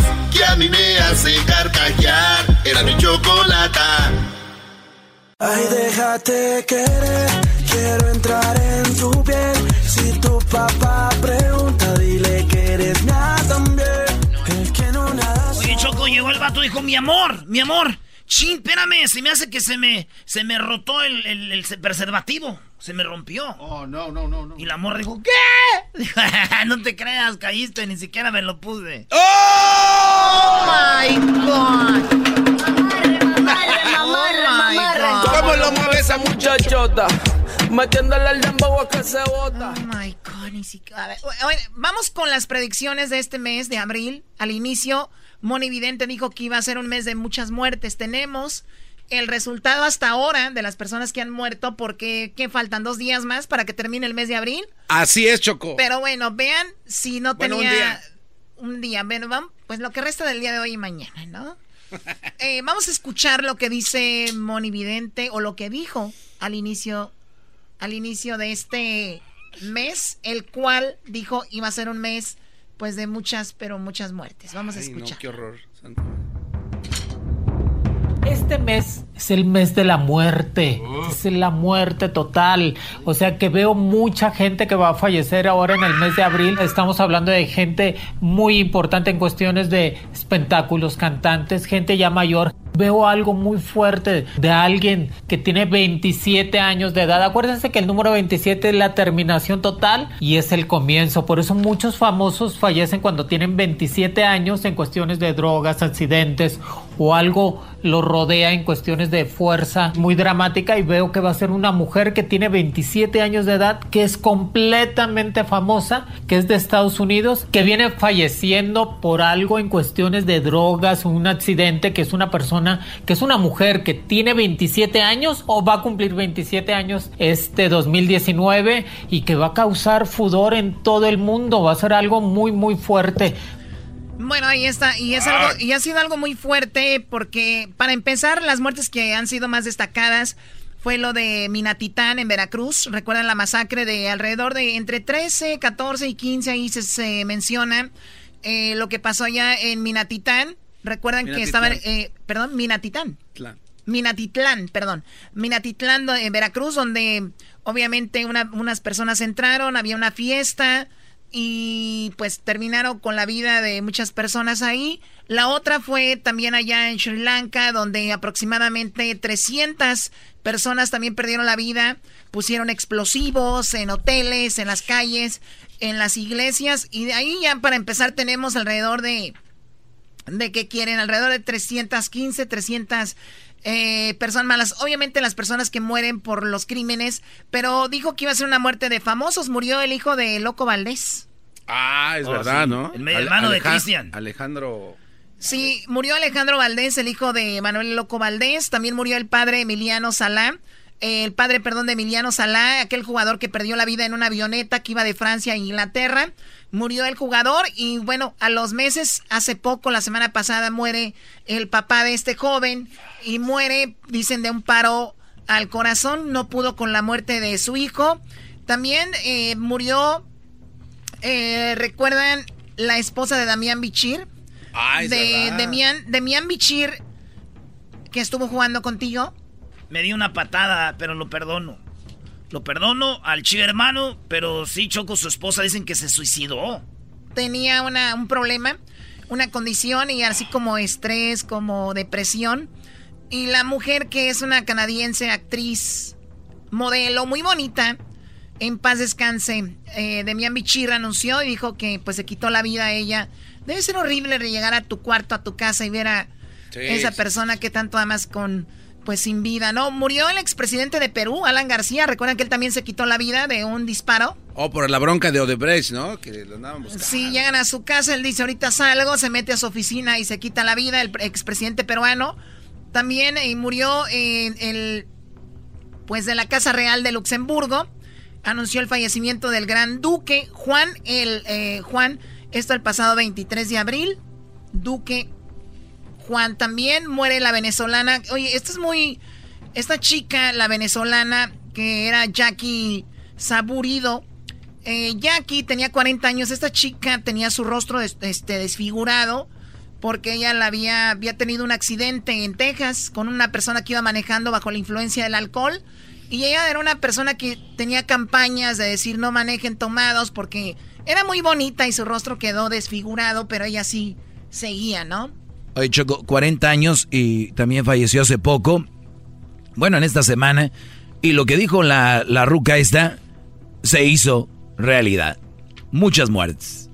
que a mí me hace carcajear. Era mi chocolata. Ay, déjate querer, quiero entrar en tu piel. Si tu papá pregunta, dile que eres mía también. El que no nada. Oye, Choco, llegó el vato y dijo, mi amor, mi amor. Chin, espérame, se me hace que se me, se me rotó el, el- el preservativo. Se me rompió. Oh, no, no, no, no. Y la morra dijo, ¿qué? Dijo, <laughs> no te creas, caíste, ni siquiera me lo puse. ¡Oh, my God! ¿Cómo lo mueve esa muchachota? Metiéndole al dembow a que se bota. Oh my God, ni siquiera. a ver, vamos con las predicciones de este mes de abril. Al inicio, Moni Vidente dijo que iba a ser un mes de muchas muertes. Tenemos el resultado hasta ahora de las personas que han muerto porque ¿qué faltan dos días más para que termine el mes de abril. Así es, Choco. Pero bueno, vean si no Bueno, un tenía día. un día. Bueno, vamos, pues lo que resta del día de hoy y mañana, ¿no? <laughs> Eh, vamos a escuchar lo que dice Moni Vidente o lo que dijo al inicio, al inicio de este mes, el cual dijo iba a ser un mes, pues de muchas, pero muchas muertes. Vamos a no, escuchar. qué horror. Este mes es el mes de la muerte, es la muerte total. O sea que veo mucha gente que va a fallecer ahora en el mes de abril. Estamos hablando de gente muy importante en cuestiones de espectáculos, cantantes, gente ya mayor. Veo algo muy fuerte de alguien que tiene 27 años de edad. Acuérdense que el número 27 es la terminación total y es el comienzo. Por eso muchos famosos fallecen cuando tienen 27 años en cuestiones de drogas, accidentes o algo lo rodea en cuestiones de fuerza muy dramática y veo que va a ser una mujer que tiene 27 años de edad, que es completamente famosa, que es de Estados Unidos, que viene falleciendo por algo en cuestiones de drogas, un accidente, que es una persona, que es una mujer que tiene 27 años o va a cumplir 27 años este 2019 y que va a causar fudor en todo el mundo, va a ser algo muy muy fuerte. Bueno, ahí está. Y, es algo, y ha sido algo muy fuerte porque, para empezar, las muertes que han sido más destacadas fue lo de Minatitán en Veracruz. Recuerdan la masacre de alrededor de entre 13, 14 y 15, ahí se, menciona eh, lo que pasó allá en Minatitán. Recuerdan que estaban, eh, perdón, Minatitán. Minatitlán, perdón. Minatitlán en Veracruz, donde obviamente unas personas entraron, había una fiesta y pues terminaron con la vida de muchas personas ahí. La otra fue también allá en Sri Lanka, donde aproximadamente 300 personas también perdieron la vida, pusieron explosivos en hoteles, en las calles, en las iglesias y de ahí ya para empezar tenemos alrededor de de que quieren alrededor de 315, 300 eh, personas malas. Obviamente las personas que mueren por los crímenes, pero dijo que iba a ser una muerte de famosos. Murió el hijo de Loco Valdés. Ah, es Oh, verdad, sí. ¿no? El hermano de Cristian. Alejandro. Sí, murió Alejandro Valdés, el hijo de Manuel Loco Valdés. También murió el padre Emiliano Salá. El padre, perdón, de Emiliano Salá, aquel jugador que perdió la vida en una avioneta que iba de Francia a Inglaterra. Murió el jugador y bueno, a los meses, hace poco, la semana pasada, muere el papá de este joven y muere, dicen, de un paro al corazón. No pudo con la muerte de su hijo. También eh, murió, eh, recuerdan, la esposa de Damián Bichir Ah, es de Demian Bichir, que estuvo jugando contigo. Me dio una patada, pero lo perdono. Lo perdono al chivo hermano, pero sí, Choco, su esposa dicen que se suicidó. Tenía una, un problema, una condición y así como estrés, como depresión. Y la mujer que es una canadiense actriz, modelo, muy bonita, en paz descanse, eh, Demian Bichir anunció y dijo que pues se quitó la vida a ella. Debe ser horrible llegar a tu cuarto, a tu casa y ver a Sí, esa persona que tanto amas con pues sin vida, ¿no? Murió el expresidente de Perú, Alan García. ¿Recuerdan que él también se quitó la vida de un disparo? O por la bronca de Odebrecht, ¿no? Que lo andaban buscando. Sí, llegan a su casa, él dice, ahorita salgo, se mete a su oficina y se quita la vida, el expresidente peruano. También eh, murió en el, pues de la Casa Real de Luxemburgo. Anunció el fallecimiento del gran duque Juan, el eh, Juan, esto el pasado 23 de abril. Duque Juan también muere la venezolana. Oye, esto es muy, esta chica, la venezolana, que era Jackie Saburido. Eh, Jackie tenía 40 años. Esta chica tenía su rostro este, desfigurado porque ella la había, había tenido un accidente en Texas con una persona que iba manejando bajo la influencia del alcohol. Y ella era una persona que tenía campañas de decir no manejen tomados porque era muy bonita y su rostro quedó desfigurado, pero ella sí seguía, ¿no? Oye, Choco, 40 años y también falleció hace poco. Bueno, en esta semana. Y lo que dijo la, la ruca esta se hizo realidad. Muchas muertes.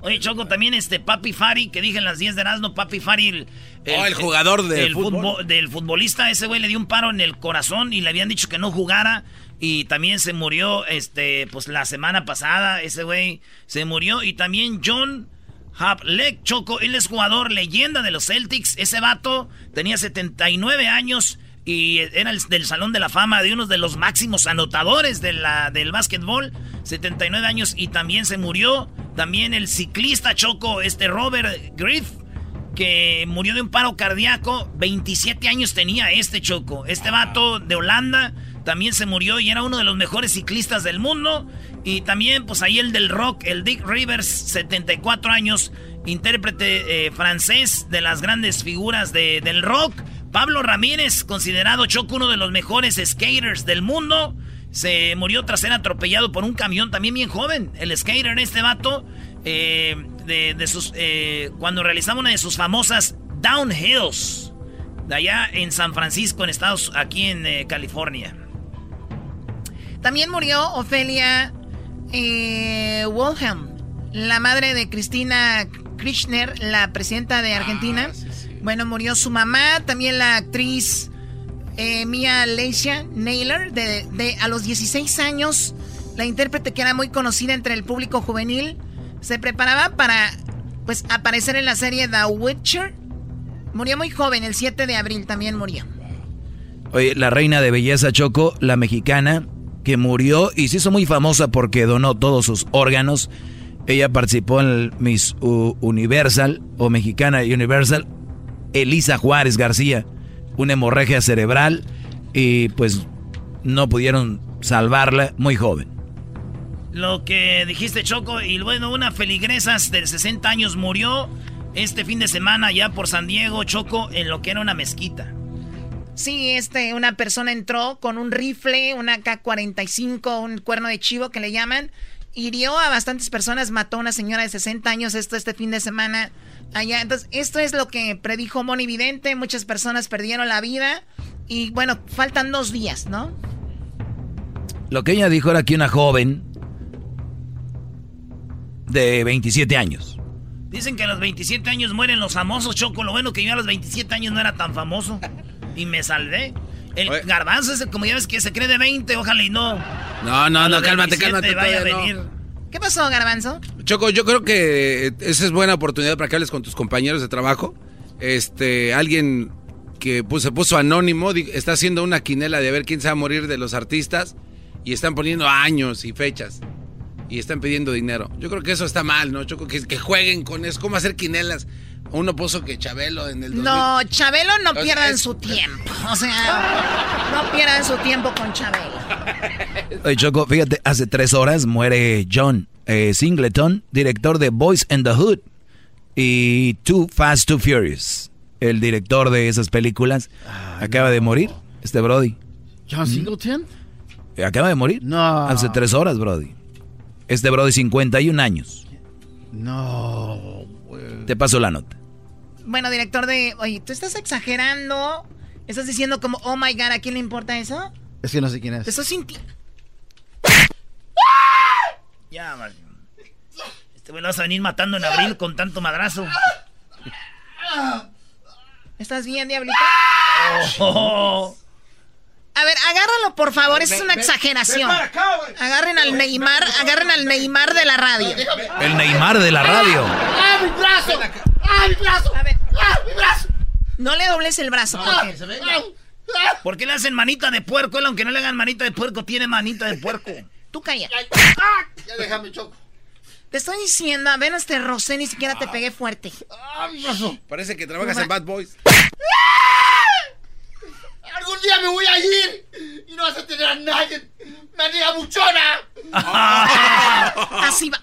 Oye, Choco, también este Papi Fari, que dije en las 10 de Erasmo, Papi Fari, el, Oh, el jugador de del fútbol. del futbolista, ese güey le dio un paro en el corazón y le habían dicho que no jugara. Y también se murió, este, pues la semana pasada, ese güey se murió. Y también John Havlicek, Choco, él es jugador leyenda de los Celtics. Ese vato tenía 79 años y era el, del Salón de la Fama de uno de los máximos anotadores de la, del básquetbol. 79 años y también se murió. También el ciclista Choco, este Robert Griff, que murió de un paro cardíaco. 27 años tenía este Choco. Este vato de Holanda también se murió y era uno de los mejores ciclistas del mundo. Y también, pues ahí el del rock, el Dick Rivers, 74 años, intérprete eh, francés de las grandes figuras de- del rock. Pablo Ramírez, considerado Choco uno de los mejores skaters del mundo, se murió tras ser atropellado por un camión también bien joven. El skater, este vato, eh, de, eh, cuando realizaba una de sus famosas downhills, de allá en San Francisco, en Estados, aquí en California. También murió Ofelia eh, la madre de Cristina Kirchner, la presidenta de Argentina. Ah, bueno, murió su mamá, también la actriz eh, Mia Leisha Naylor, de, a los 16 años, la intérprete que era muy conocida entre el público juvenil, se preparaba para pues aparecer en la serie The Witcher. Murió muy joven, el 7 de abril también murió. Oye, la reina de belleza Choco, la mexicana, que murió y se hizo muy famosa porque donó todos sus órganos. Ella participó en el Miss Universal o Mexicana Universal. Elisa Juárez García una hemorragia cerebral y pues no pudieron salvarla muy joven. Lo que dijiste Choco y bueno, una feligresa de 60 años murió este fin de semana ya por San Diego, Choco, en lo que era una mezquita. Sí, este, una persona entró con un rifle, una K-45, un cuerno de chivo que le llaman, hirió a bastantes personas, mató a una señora de 60 años esto este fin de semana allá. Entonces, esto es lo que predijo Moni Vidente. Muchas personas perdieron la vida. Y bueno, faltan dos días, ¿no? Lo que ella dijo era que una joven de 27 años. Dicen que a los 27 años mueren los famosos, Choco. Lo bueno que yo a los 27 años no era tan famoso. <laughs> Y me salvé. El garbanzo ese, como ya ves que se cree de 20, ojalá y no. No, no, no, cálmate, cálmate. Vaya a venir. ¿Qué pasó, Garbanzo? Choco, yo creo que esa es buena oportunidad para que hables con tus compañeros de trabajo. Este, alguien que se puso anónimo está haciendo una quinela de ver quién se va a morir de los artistas y están poniendo años y fechas y están pidiendo dinero. Yo creo que eso está mal, ¿no? Choco, que, que jueguen con eso, cómo hacer quinelas. Uno puso que Chabelo en el No, Chabelo no pierdan su tiempo. <laughs> O sea, no pierdan su tiempo con Chabelo. <laughs> Oye, Choco, fíjate, hace tres horas muere John eh, Singleton, director de Boys and the Hood y Too Fast, Too Furious. El director de esas películas ah, acaba de morir, este Brody. ¿John Singleton? Acaba de morir. No. Hace tres horas, Brody. Este Brody, 51 años. No. Te paso la nota. Bueno, director de. Oye, tú estás exagerando. Estás diciendo como, oh my god, ¿a quién le importa eso? Es que no sé quién es. Eso sin ti. Ya, man. Este güey lo vas a venir matando en abril con tanto madrazo. ¿Estás bien, diablito? Oh. A ver, agárralo, por favor, esa es una exageración. Agarren al Neymar, agarren al Neymar de la radio. El Neymar de la radio. ¡Ah, mi brazo! ¡Ah, mi brazo! A ver. ¡Ah, mi brazo! No le dobles el brazo, ¿por qué? ¿Por qué le hacen manita de puerco? Él, aunque no le hagan manita de puerco, tiene manita de puerco. Tú calla. Ya déjame, Choco. Te estoy diciendo, a ver, este Rosé ni siquiera te pegué fuerte. ¡Ah, mi brazo! Parece que trabajas en Bad Boys. Algún día me voy a ir y no vas a tener a nadie. ¡Manera buchona! <laughs> Así va.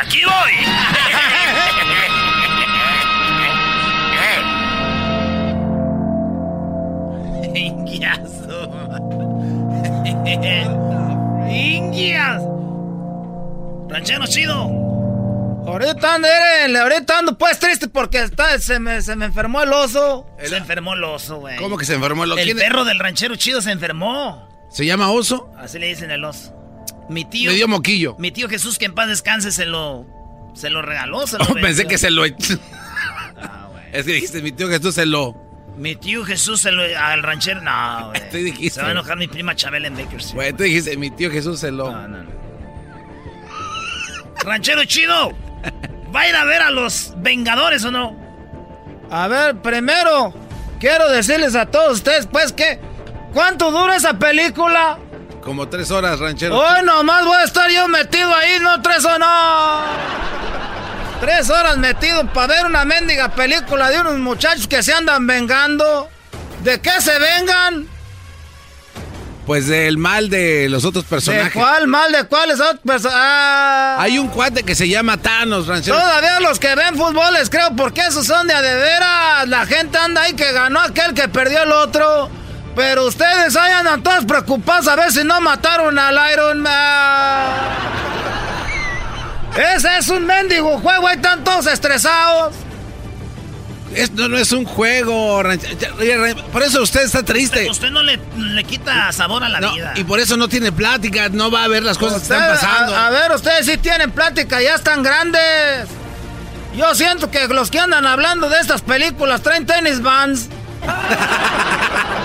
Aquí voy. ¡Ingias! ¡Ranchero chido! Ahorita ando, ahorita ando pues triste porque está, se, me, se me enfermó el oso. Se enfermó el oso, güey. ¿Cómo que se enfermó el oso? El perro del ranchero chido se enfermó. ¿Se llama oso? Así le dicen el oso. Mi tío. Dio moquillo. Mi tío Jesús, que en paz descanse, se lo. Se lo regaló. Se lo <laughs> oh, pensé que se lo. Ah, <laughs> es que dijiste, mi tío Jesús se lo. Mi tío Jesús se lo. Al ranchero. No, güey. <laughs> Dijiste. Se va a enojar mi prima Chabela en Bakersfield. Güey, tú dijiste, mi tío Jesús se lo. No, no, no. Ranchero chido. ¿Va a ir a ver a los Vengadores o no? A ver, primero, quiero decirles a todos ustedes, pues, que. ¿Cuánto dura esa película? Como tres horas, ranchero. Hoy nomás voy a estar yo metido ahí, no tres o no. Tres horas metido para ver una mendiga película de unos muchachos que se andan vengando. ¿De qué se vengan? Pues del mal de los otros personajes. ¿De cuál mal? ¿De cuáles otros personajes? Ah. Hay un cuate que se llama Thanos, ranchero. Todavía los que ven fútbol les creo porque esos son de a de veras. La gente anda ahí que ganó aquel que perdió el otro. Pero ustedes ahí andan todos preocupados a ver si no mataron al Iron Man. Ese es un mendigo juego, ahí están todos estresados. Esto no es un juego. Por eso usted está triste. Usted no le, le quita sabor a la No, vida. y por eso no tiene plática, no va a ver las cosas que están pasando. A, a ver, ustedes sí tienen plática, ya están grandes. Yo siento que los que andan hablando de estas películas traen tenis vans. <laughs>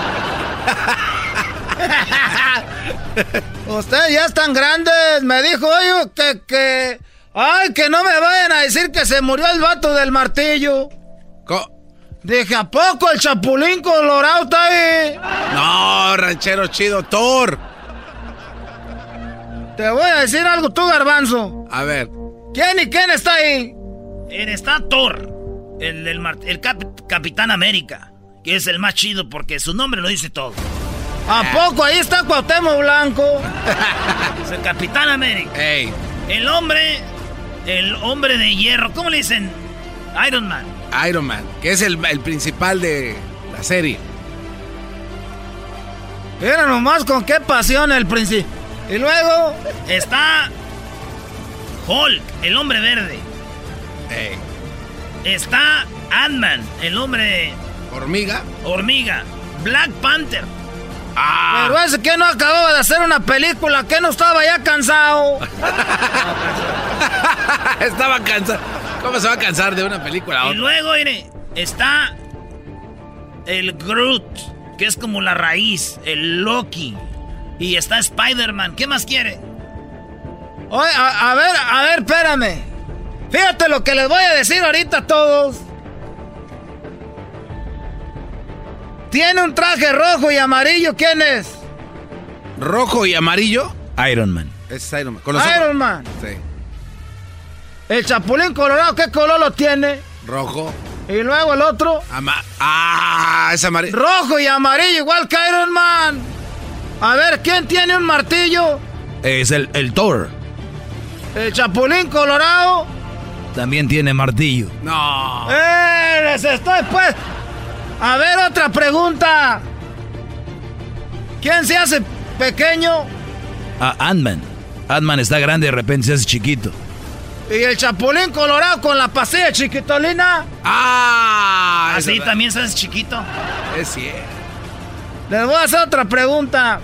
<laughs> Ustedes ya están grandes. Me dijo, oye, que, que. Ay, que no me vayan a decir que se murió el vato del martillo. Dije, ¿a poco el chapulín colorado está ahí? No, ranchero chido, Thor. Te voy a decir algo tú, garbanzo. A ver. ¿Quién y quién está ahí? En está Thor, el, el, mar- el cap- Capitán América, que es el más chido porque su nombre lo dice todo. ¿A poco ahí está Cuauhtémoc Blanco? <laughs> Es el Capitán América. El hombre, el hombre de hierro, ¿cómo le dicen? Iron Man. Iron Man, que es el, el principal de la serie. Era nomás con qué pasión el príncipe. Y luego está Hulk, el hombre verde. Está Ant-Man, el hombre hormiga. Hormiga. Black Panther. Pero ese que no acababa de hacer una película, que no estaba ya cansado. <laughs> Estaba cansado. ¿Cómo se va a cansar de una película a Y luego, mire, está el Groot, que es como la raíz, el Loki. Y está Spider-Man. ¿Qué más quiere? Oye, a, a ver, a ver, espérame. Fíjate lo que les voy a decir ahorita a todos. Tiene un traje rojo y amarillo, ¿quién es? ¿Rojo y amarillo? Iron Man. Es Iron Man. Con los Iron ojos- Man. Sí. El chapulín colorado, ¿qué color lo tiene? Rojo. Y luego el otro. Ama ah, es amarillo. Rojo y amarillo, igual que Iron Man. A ver, ¿quién tiene un martillo? Es el, el Thor. El chapulín colorado. También tiene martillo. No. ¡Eh! Les estoy pues. A ver, otra pregunta. ¿Quién se hace pequeño? Ah, Ant-Man. Ant-Man está grande y de repente se hace chiquito. Y el chapulín colorado con la pasilla chiquitolina. Ah, Así también se hace chiquito. Es cierto. Les voy a hacer otra pregunta.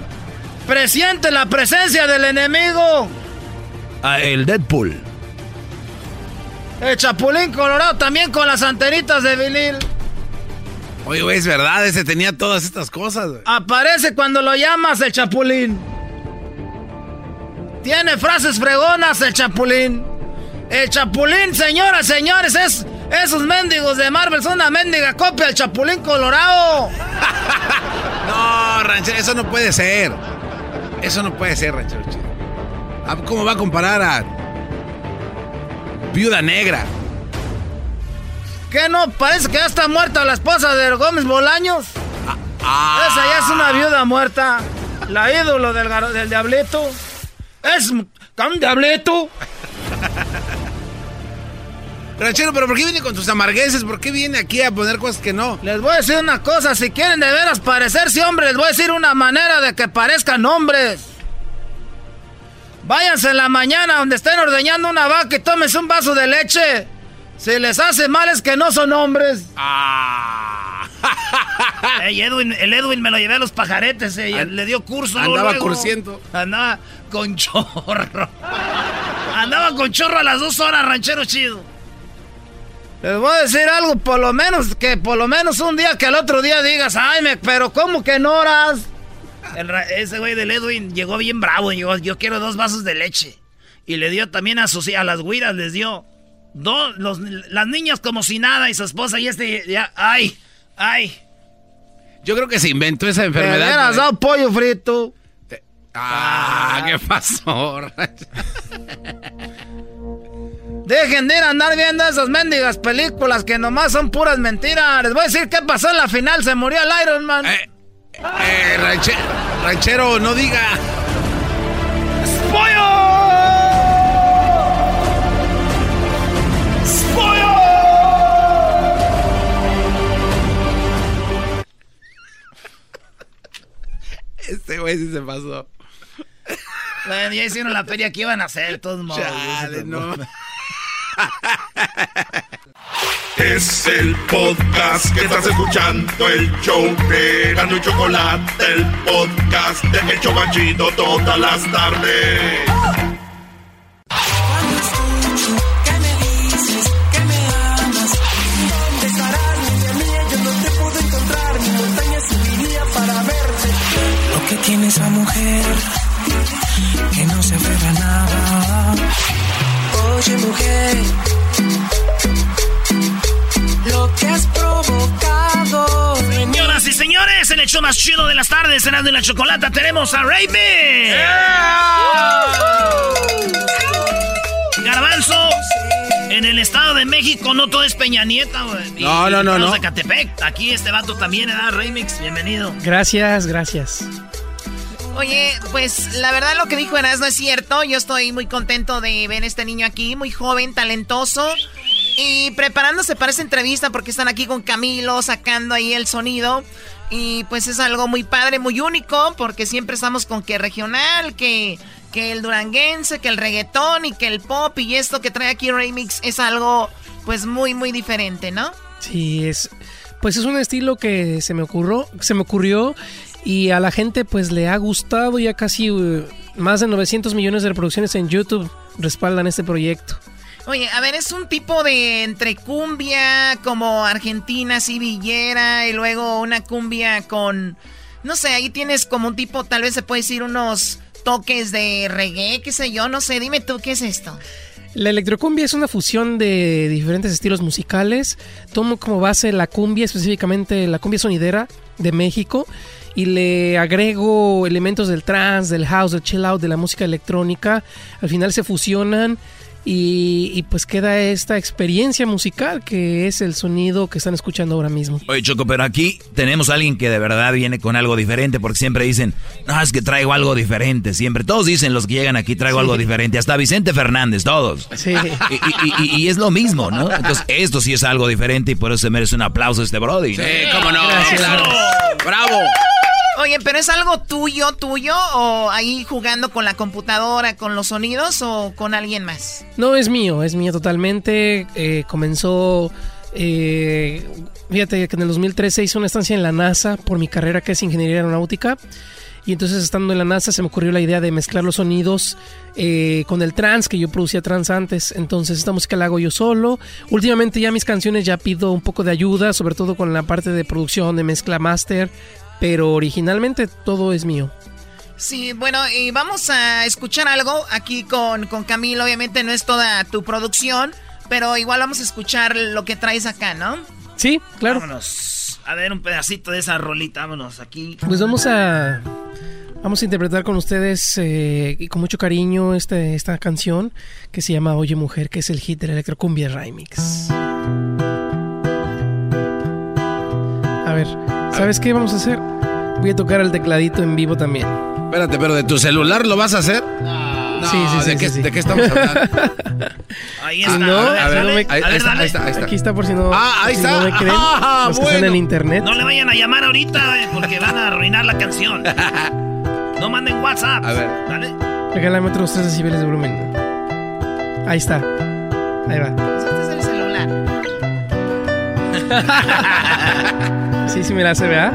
Presiente la presencia del enemigo. Ah, el Deadpool. El chapulín colorado también con las antenitas de vinil. Oye, güey, es verdad, ese tenía todas estas cosas. güey. Aparece cuando lo llamas el chapulín. Tiene frases fregonas el chapulín. El chapulín, señoras, señores, es esos mendigos de Marvel son una mendiga copia del chapulín colorado. <laughs> No, ranchero, eso no puede ser. Eso no puede ser, ranchero. Ah, ¿Cómo va a comparar a Viuda Negra? ¿Qué no? Parece que ya está muerta la esposa de Gómez Bolaños. Ah. Esa ya es una viuda muerta. La ídolo del, del diablito. Es un diablito. <laughs> Ranchero, pero ¿por qué viene con tus amargueses? ¿Por qué viene aquí a poner cosas que no? Les voy a decir una cosa, si quieren de veras parecerse hombres, les voy a decir una manera de que parezcan hombres. Váyanse en la mañana donde estén ordeñando una vaca y tómense un vaso de leche. Si les hace mal es que no son hombres. Ey, Edwin, el Edwin me lo llevé a los pajaretes, eh, le dio curso. andaba luego. cursiendo. Andaba con chorro. Andaba con chorro a las dos horas, ranchero chido. Les voy a decir algo, por lo menos, que por lo menos un día que al otro día digas, ay, me, pero ¿cómo que no horas? El ese güey del Edwin llegó bien bravo. Llegó, yo quiero dos vasos de leche. Y le dio también a sus a las güiras, les dio. Dos, los, las niñas como si nada y su esposa y este ya, ay, ay. Yo creo que se inventó esa enfermedad. Me hubieras dado pollo frito. Ah, ¿qué pasó? <laughs> Dejen de ir a andar viendo esas mendigas películas que nomás son puras mentiras. Les voy a decir qué pasó en la final. Se murió el Iron Man. Eh, eh, ranche- ranchero, no diga. Este güey sí se pasó. Bueno, ya hicieron la feria que iban a hacer, todos modos. Chale, no. Es el podcast que estás escuchando, el show de Gano y Chocolate, el podcast de El Chobachito todas las tardes. Mujer, que no se aferra a nada. Oye, mujer, lo que has provocado. Señoras y señores, en el show más chido de las tardes, cenando en la chocolata, tenemos a Raven. Garbanzo, en el Estado de México no todo es Peña Nieta, güey. No, no, no, no. de Catepec. Aquí este vato también, da Remix, bienvenido. Gracias, gracias. Oye, pues la verdad lo que dijo Eras no es cierto. Yo estoy muy contento de ver a este niño aquí, muy joven, talentoso. Y preparándose para esta entrevista porque están aquí con Camilo, sacando ahí el sonido. Y pues es algo muy padre, muy único, porque siempre estamos con que regional, que, que el duranguense, que el reggaetón y que el pop y esto que trae aquí Remix es algo pues muy, muy diferente, ¿no? Sí, es pues es un estilo que se me ocurrió, se me ocurrió y a la gente pues le ha gustado ya casi eh, más de 900 millones de reproducciones en YouTube respaldan este proyecto. Oye, a ver, es un tipo de entre cumbia como argentina, así villera, y luego una cumbia con, no sé, ahí tienes como un tipo, tal vez se puede decir unos toques de reggae, qué sé yo, no sé, dime tú, ¿qué es esto? La electrocumbia es una fusión de diferentes estilos musicales. Tomo como base la cumbia, específicamente la cumbia sonidera de México, y le agrego elementos del trance, del house, del chill out, de la música electrónica. Al final se fusionan y, y pues queda esta experiencia musical que es el sonido que están escuchando ahora mismo. Oye, Choco, pero aquí tenemos a alguien que de verdad viene con algo diferente, porque siempre dicen, no, es que traigo algo diferente, siempre. Todos dicen los que llegan aquí, traigo Sí. algo diferente, hasta Vicente Fernández, todos. Sí. Y, y- y- y es lo mismo, ¿no? Entonces, esto sí es algo diferente y por eso se merece un aplauso este Brody. ¿no? Sí, cómo no. Gracias. Claro. ¡Bravo! Oye, pero es algo tuyo, tuyo, o ahí jugando con la computadora, con los sonidos, o con alguien más? No, es mío, es mío totalmente. Eh, comenzó, eh, fíjate que en el 2013 hice una estancia en la NASA por mi carrera que es ingeniería aeronáutica. Y entonces estando en la NASA se me ocurrió la idea de mezclar los sonidos eh, con el trance, que yo producía trance antes. Entonces esta música la hago yo solo. Últimamente ya mis canciones ya pido un poco de ayuda, sobre todo con la parte de producción, de mezcla master. Pero originalmente todo es mío. Sí, bueno, y vamos a escuchar algo aquí con, con Camilo. Obviamente no es toda tu producción, pero igual vamos a escuchar lo que traes acá, ¿no? Sí, claro. Vámonos. A ver un pedacito de esa rolita, vámonos aquí. Pues vamos a vamos a interpretar con ustedes eh, y con mucho cariño este, esta canción que se llama Oye Mujer, que es el hit de la Electrocumbia Remix. A ver, ¿sabes qué vamos a hacer? Voy a tocar el tecladito en vivo también. Espérate, pero de tu celular lo vas a hacer? No, Sí, sí, sí, ¿de, qué, sí, sí. ¿de qué estamos hablando? <laughs> Ahí está. no, a ver, a ver, dale, no me- a ahí, está, ahí está, ahí está. Aquí está por si no, Ah, ahí si está. no me creen, <laughs> Ah, los que están bueno. en internet. No le vayan a llamar ahorita, eh, porque van a arruinar la canción. <laughs> No manden WhatsApp. A ver. Dale. Regálame otros 3 decibeles de volumen. Ahí está. Ahí va. Este es el celular. Sí, sí me la hace, ¿verdad?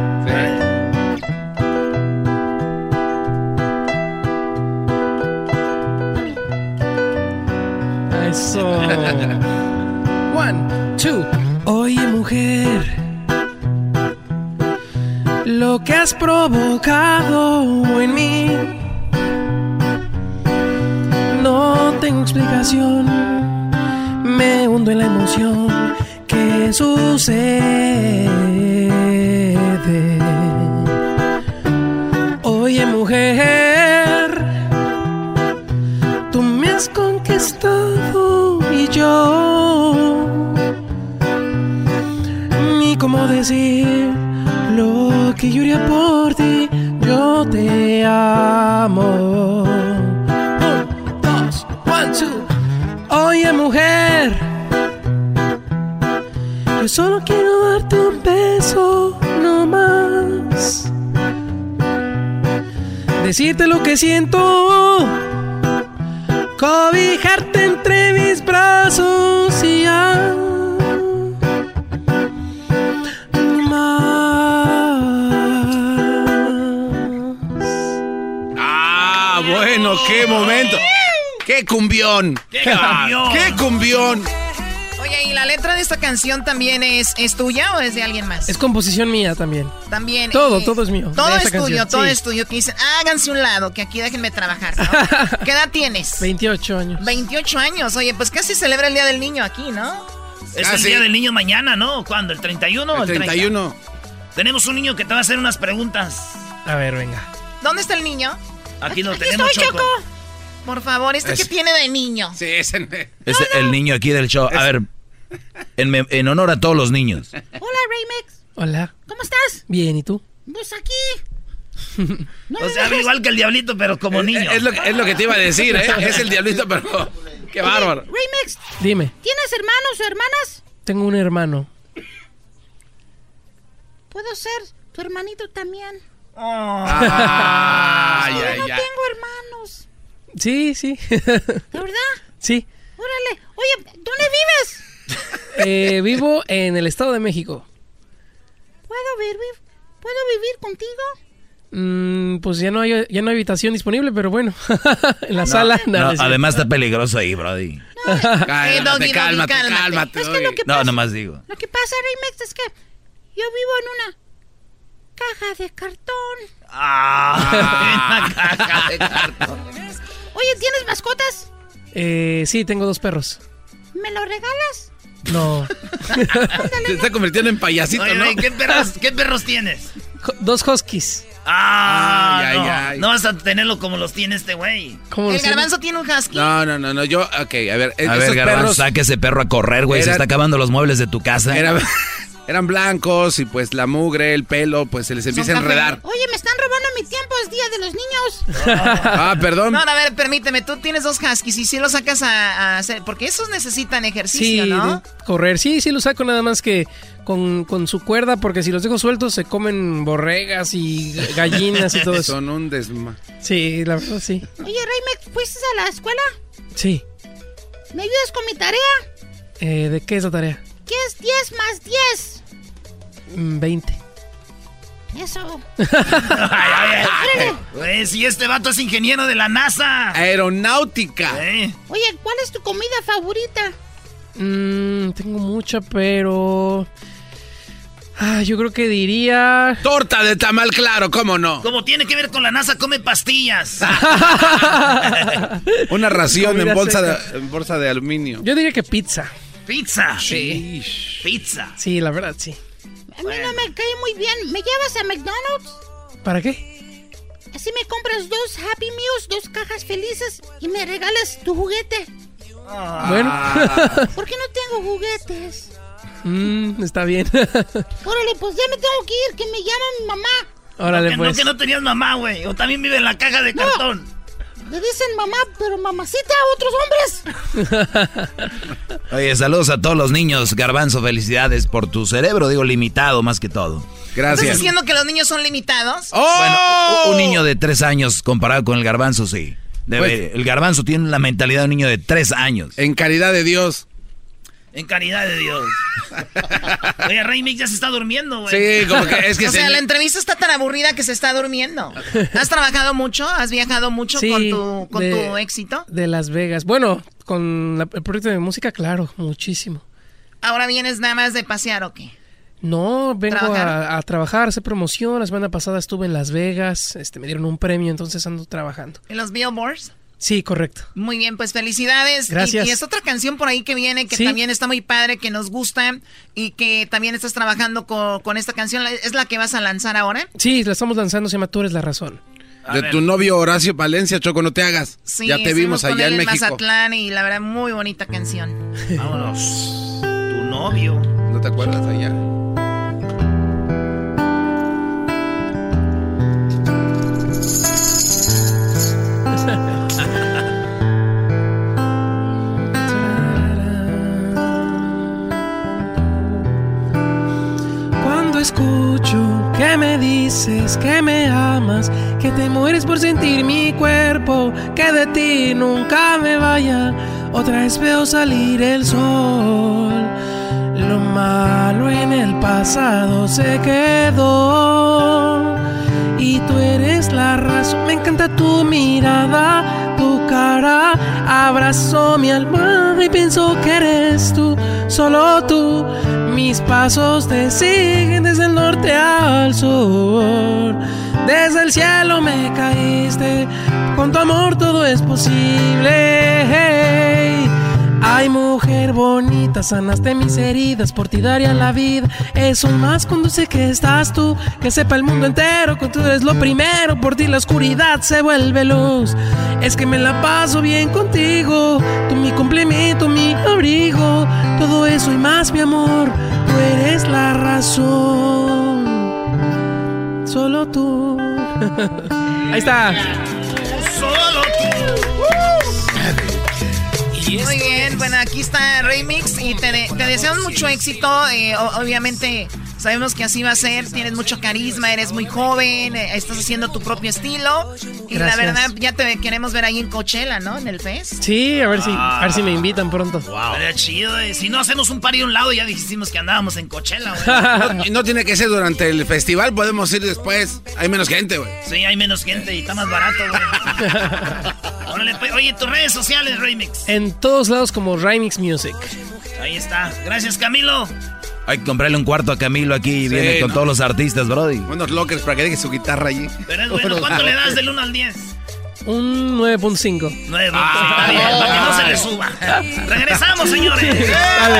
Eso. <laughs> One, two. Oye, mujer, lo que has provocado en mí no tengo explicación. me hundo en la emoción que sucede. Conquistado y yo ni cómo decir lo que yo por ti. Yo te amo. Un, dos, one, two. Oye, mujer, yo solo quiero darte un beso, no más. Decirte lo que siento, cobijarte entre mis brazos y ya. Ah, bueno, qué momento. ¡Qué cumbión! ¡Qué cumbión! ¡Qué cumbión! Oye, ¿y la letra de esta canción también es, es tuya o es de alguien más? Es composición mía también. También. Todo, eh, todo es mío. Todo es tuyo, canción, todo sí. es tuyo. Que dicen, háganse un lado, que aquí déjenme trabajar. ¿no? <laughs> ¿Qué edad tienes? 28 años. 28 años. Oye, pues casi celebra el Día del Niño aquí, ¿no? Es Ah, el sí. día del niño mañana, ¿no? ¿Cuándo? ¿El 31 o El el 30? 31. Tenemos un niño que te va a hacer unas preguntas. A ver, venga. ¿Dónde está el niño? Aquí lo Aquí tenemos, estoy, Choco. Choco. Por favor, ¿este Es- qué tiene de niño? Sí, ese. Es el niño aquí del show. A ver, en, me- en honor a todos los niños. Hola, Raymex. Hola. ¿Cómo estás? Bien, ¿y tú? Pues aquí. <laughs> o sea, igual que el diablito, pero como niño. Es lo, que- es lo que te iba a decir, ¿eh? <laughs> Es el diablito, pero. ¡Qué bárbaro! Raymex, Dime, ¿tienes hermanos o hermanas? tengo un hermano. Puedo ser tu hermanito también. Ay, Yo ay, no ay. tengo hermanos. Sí, sí. ¿De verdad? sí. Órale. Oye, ¿dónde vives? Eh, vivo en el Estado de México. ¿Puedo vivir, ¿puedo vivir contigo? Mm, pues ya no hay ya no hay habitación disponible, pero bueno, <laughs> en la sala. No, no, además está peligroso ahí, Brody. Eh, <laughs> Doggy, Doggy, cálmate, cálmate. cálmate, Es que lo que, No, nomás digo. lo que pasa, Raymex, es que yo vivo en una caja de cartón. Ah, <laughs> una caja de cartón. Oye, ¿tienes mascotas? Eh, sí, tengo dos perros. ¿Me lo regalas? No, <laughs> Se está convirtiendo en payasito, Oye, ¿no? güey, ¿qué, perros, ¿Qué perros tienes? Dos huskies. Ah, Ay, ay, no. ay. No vas a tenerlo como los tiene este güey. ¿Cómo El garbanzo tiene un husky. No, no, no, no. Yo, ok, a ver. A esos ver, Garbanzo, perros saque ese perro a correr, güey. Se está acabando los muebles de tu casa. eran, eran blancos y pues la mugre, el pelo, pues se les empieza a enredar. Oye, me están robando mi tiempo, es día de los niños. <laughs> Ah, perdón. No, a ver, permíteme, tú tienes dos huskies y si los sacas a, a hacer, porque esos necesitan Sí, ejercicio, ¿no? de- correr. Sí, sí lo saco nada más que con, con su cuerda, porque si los dejo sueltos se comen borregas y gallinas y todo <laughs> eso. Son un desma. Sí, la verdad sí. Oye, Raymex, ¿fuiste a la escuela? Sí. ¿Me ayudas con mi tarea? Eh, ¿De qué es la tarea? ¿Qué es 10 más 10? Mm, 20. Eso. <laughs> Ay, ay, ay. Güey, si este vato es ingeniero de la NASA. Aeronáutica. ¿Eh? Oye, ¿cuál es tu comida favorita? Mm, tengo mucha, pero... Ah, yo creo que diría... Torta de tamal, claro, ¿cómo no? Como tiene que ver con la NASA, come pastillas. <laughs> Una ración en bolsa, de, en bolsa de aluminio. Yo diría que pizza. Pizza. Sí. Pizza. Sí, la verdad, sí. A mí no me cae muy bien. ¿Me llevas a McDonald's? ¿Para qué? Así me compras dos Happy Meals, dos cajas felices y me regalas tu juguete. Bueno. <laughs> ¿Por qué no tengo juguetes? Mm, está bien. <laughs> Órale, pues ya me tengo que ir, que me llama mi mamá. Órale, que, pues. no, que no tenías mamá, güey. O también vive en la caja de No. cartón. Le dicen mamá, pero mamacita a otros hombres. Oye, saludos a todos los niños. Garbanzo, felicidades por tu cerebro, digo, limitado más que todo. ¿Estás diciendo que los niños son limitados? Bueno, u- un niño de tres años comparado con el garbanzo, sí. Debe- el garbanzo tiene la mentalidad de un niño de tres años. En caridad de Dios. En caridad de Dios. <laughs> Oye, Rey Mix ya se está durmiendo, güey. Sí, como que es que o se- sea, la entrevista está tan aburrida que se está durmiendo. ¿Has trabajado mucho? ¿Has viajado mucho Sí, con, tu, con de- tu éxito? De Las Vegas. Bueno, con la- el proyecto de música, claro, muchísimo. ¿Ahora vienes nada más de pasear o qué? No, vengo ¿Trabajar? a, a trabajar, hacer promoción. La semana pasada estuve en Las Vegas, este, me dieron un premio, entonces ando trabajando. ¿En los billboards? Sí, correcto. Muy bien, pues felicidades. Gracias. Y, y es otra canción por ahí que viene que Sí. también está muy padre, que nos gusta y que también estás trabajando con, con esta canción. ¿Es la que vas a lanzar ahora? Sí, la estamos lanzando, se llama Tú eres la razón. De tu novio Horacio Palencia, Choco, no te hagas. Sí, ya te vimos con allá él en México. Mazatlán y la verdad, muy bonita canción. <laughs> Vámonos. Tu novio. ¿No te acuerdas allá? Escucho. Que me dices que me amas, que te mueres por sentir mi cuerpo, que de ti nunca me vaya, otra vez veo salir el sol. Lo malo en el pasado se quedó y tú eres la razón. Me encanta tu mirada, tu cara. Abrazo mi alma y pienso que eres tú, solo tú. Mis pasos te siguen desde el norte al sur. Desde el cielo me caíste, con tu amor todo es posible. Ay, mujer bonita, sanaste mis heridas, por ti daría la vida. Eso más sé que estás tú, que sepa el mundo entero que tú eres lo primero. Por ti la oscuridad se vuelve luz. Es que me la paso bien contigo, tú mi complemento, mi abrigo. Todo eso y más, mi amor, tú eres la razón. Solo tú. <laughs> Ahí está. Muy bien, bueno, aquí está Remix y te, de- te deseamos mucho éxito. eh, obviamente sabemos que así va a ser. Tienes mucho carisma, eres muy joven, eh, estás haciendo tu propio estilo. Y la verdad, ya te queremos ver ahí en Coachella, ¿no? En el Fest. Sí, a ver si, a ver si me invitan pronto. Estaría chido, eh. Si no hacemos un party a un lado, ya dijimos que andábamos en Coachella, güey. <laughs> No, y no tiene que ser durante el festival, podemos ir después. Hay menos gente, güey. Sí, hay menos gente y está más barato, güey. <laughs> Órale, pues, Oye, tus redes sociales, Remix. En todos lados como Remix Music. Ahí está. Gracias, Camilo. Hay que comprarle un cuarto a Camilo aquí y viene con ¿no? todos los artistas, Brody. Unos lockers para que deje su guitarra allí. Pero es bueno, ¿cuánto le das del 1 al 10? Un 9.5. 9, está bien, para que no se le suba. Regresamos, señores. Dale,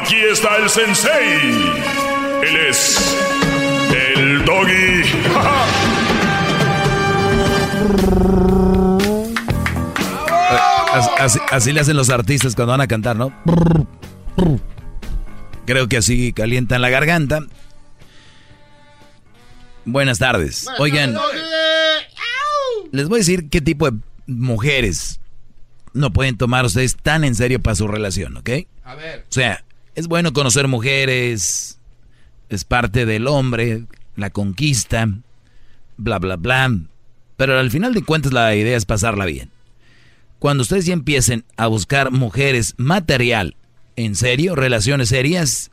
Aquí está el sensei. Él es el doggy. <laughs> Así, así- así le hacen los artistas cuando van a cantar, ¿no? Creo que así calientan la garganta. Buenas tardes. Oigan, les voy a decir qué tipo de mujeres no pueden tomar ustedes tan en serio para su relación, ¿ok? A ver. O sea, es bueno conocer mujeres, es parte del hombre, la conquista, bla, bla, bla. Pero al final de cuentas la idea es pasarla bien. Cuando ustedes ya empiecen a buscar mujeres material, en serio, relaciones serias,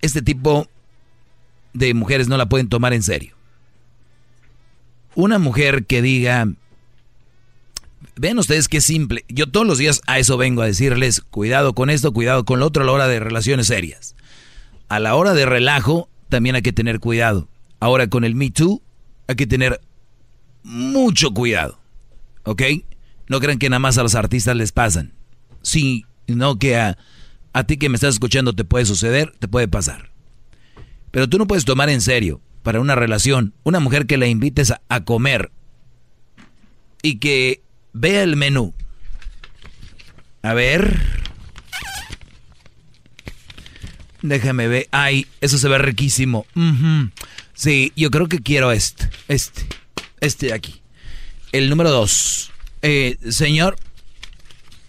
este tipo de mujeres no la pueden tomar en serio. Una mujer que diga, Vean ustedes qué simple. Yo todos los días a eso vengo a decirles, cuidado con esto, cuidado con lo otro a la hora de relaciones serias. A la hora de relajo también hay que tener cuidado. Ahora con el Me Too hay que tener mucho cuidado. ¿Ok? No crean que nada más a los artistas les pasan. Sí, no que a, a ti que me estás escuchando te puede suceder, te puede pasar. Pero tú no puedes tomar en serio para una relación una mujer que la invites a, a comer y que vea el menú. A ver. Déjame ver. Ay, eso se ve riquísimo. Sí, yo creo que quiero este. Este. Este de aquí. El número dos. Eh, señor.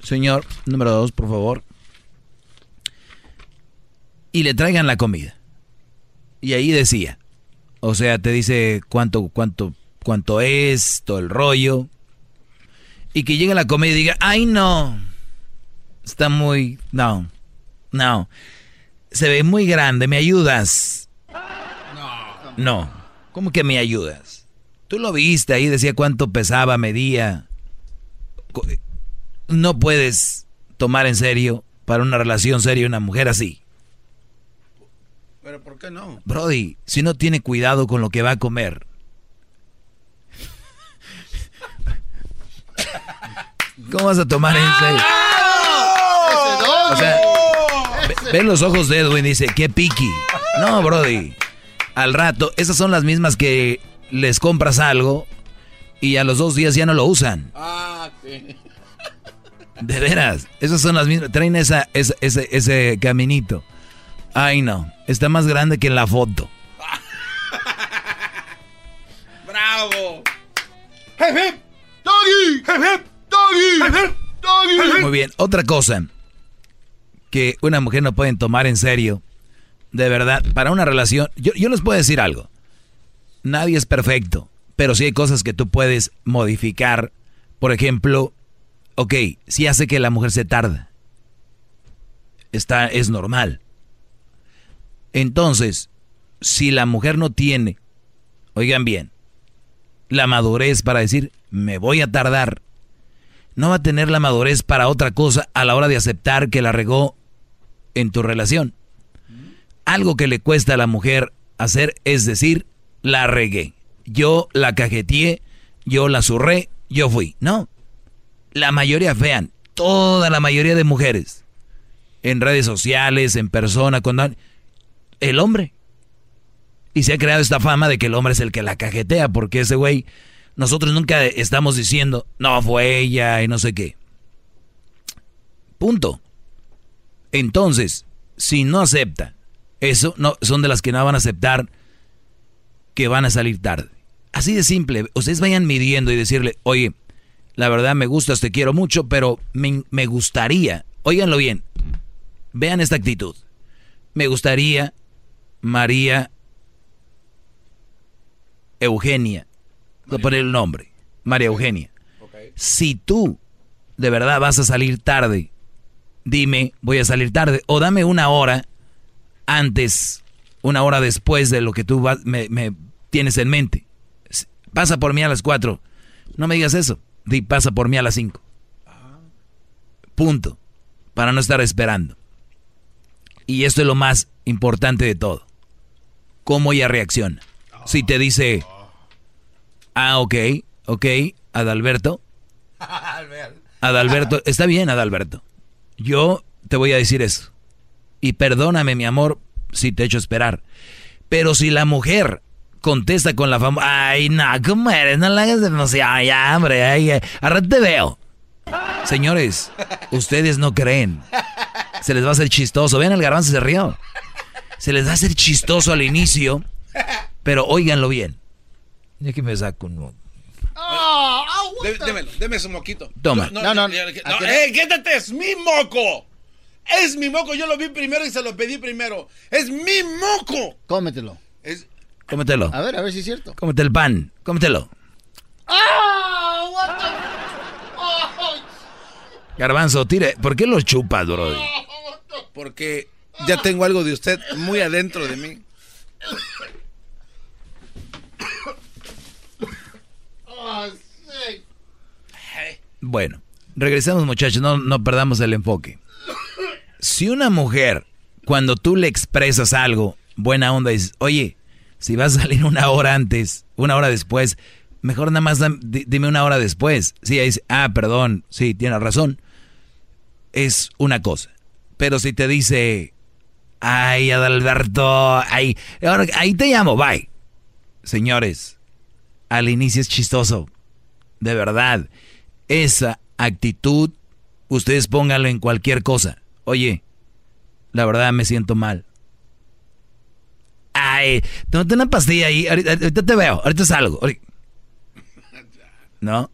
Señor, número dos, por favor. Y le traigan la comida. Y ahí decía. O sea, te dice cuánto, cuánto, cuánto es, todo el rollo. Y que llegue a la comedia y diga, ay no, está muy, no, no, se ve muy grande, ¿me ayudas? No. No, ¿cómo que me ayudas? Tú lo viste ahí, decía cuánto pesaba, medía. No puedes tomar en serio para una relación seria una mujer así. Pero ¿por qué no? Brody, si no tiene cuidado con lo que va a comer. ¿Cómo vas a tomar en serio? O sea, ve, los ojos de Edwin y dice, qué piqui. No, Brody. Al rato, esas son las mismas que les compras algo y a los dos días ya no lo usan. Ah, De veras, esas son las mismas. Traen esa, ese, ese caminito. Ay, no. Está más grande que en la foto. <laughs> ¡Bravo! Muy bien. Otra cosa que una mujer no puede tomar en serio, de verdad, para una relación. Yo, yo les puedo decir algo. Nadie es perfecto, pero sí hay cosas que tú puedes modificar. Por ejemplo, ok, si hace que la mujer se tarda. Está, es normal. Entonces, si la mujer no tiene, oigan bien, la madurez para decir, me voy a tardar, no va a tener la madurez para otra cosa a la hora de aceptar que la regó en tu relación. Algo que le cuesta a la mujer hacer es decir, la regué. Yo la cajeteé, yo la zurré, yo fui. No. La mayoría, vean, toda la mayoría de mujeres, en redes sociales, en persona, cuando el hombre. Y se ha creado esta fama de que el hombre es el que la cajetea, porque ese güey, nosotros nunca estamos diciendo, no, fue ella y no sé qué. Punto. Entonces, si no acepta eso, no, son de las que no van a aceptar que van a salir tarde. Así de simple. Ustedes vayan midiendo y decirle, oye, la verdad me gustas, te quiero mucho, pero me, me gustaría, óiganlo bien, vean esta actitud. Me gustaría María Eugenia. Voy a poner el nombre. María Eugenia. Si tú de verdad vas a salir tarde, dime, voy a salir tarde. O dame una hora antes, una hora después de lo que tú me, me, tienes en mente. Pasa por mí a las cuatro. No me digas eso. Di, pasa por mí a las cinco. Punto. Para no estar esperando. Y esto es lo más importante de todo cómo ella reacciona. Si te dice, ah, ok, ok, Adalberto. <laughs> Adalberto, <laughs> está bien, Adalberto. Yo te voy a decir eso. Y perdóname, mi amor, si te echo esperar. Pero si la mujer contesta con la fama, ay, no, ¿cómo eres? No la hagas demasiado, ya, hombre, ay, ahora te veo. Señores, ustedes no creen. Se les va a hacer chistoso. Vean, el garbanzo se rió se les va a hacer chistoso al inicio, pero óiganlo bien. Ya que me saco un... Oh, démelo, déme su moquito. Toma. No, no, no. eh, quédate, es mi moco. Es mi moco, yo lo vi primero y se lo pedí primero. Es mi moco. Cómetelo. Es... Cómetelo. A ver, a ver si es cierto. Cómete el pan, cómetelo. ¡Ah! What the... Garbanzo, tire. ¿Por qué lo chupas, bro? Porque ya tengo algo de usted muy adentro de mí. Bueno, regresamos muchachos, no, perdamos el enfoque. Si una mujer, cuando tú le expresas algo, buena onda, dices, oye, si vas a salir una hora antes, una hora después, mejor nada más dime una hora después. Sí, ahí dice, ah, perdón, sí, tienes razón. Es una cosa. Pero si te dice, Ay, Adalberto, ay, ahí te llamo, bye. Señores, al inicio es chistoso, de verdad. Esa actitud, ustedes pónganlo en cualquier cosa. Oye, la verdad me siento mal. Ay, tómate una pastilla ahí, ahorita, te veo, ahorita salgo. ¿No?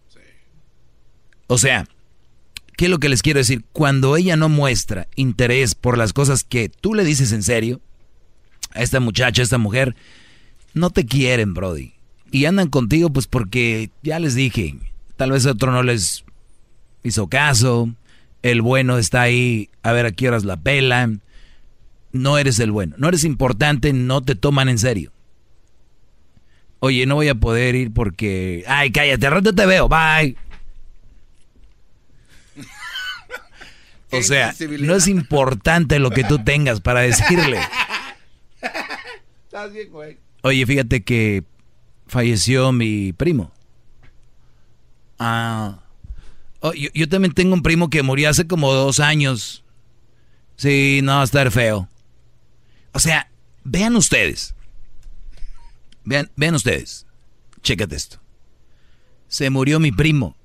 O sea, ¿Qué es lo que les quiero decir? Cuando ella no muestra interés por las cosas que tú le dices en serio, a esta muchacha, a esta mujer, no te quieren, Brody. Y andan contigo pues porque, ya les dije, tal vez otro no les hizo caso, el bueno está ahí, a ver a qué horas la pela. No eres el bueno, no eres importante, no te toman en serio. Oye, no voy a poder ir porque... Ay, cállate, rato te veo, bye. O sea, no es importante lo que tú tengas para decirle. <laughs> Estás bien, güey. Oye, fíjate que falleció mi primo. Ah. Oh, yo, yo también tengo un primo que murió hace como dos años. Sí, no, va a estar feo. O sea, vean ustedes. Vean, vean ustedes. Chécate esto. Se murió mi primo.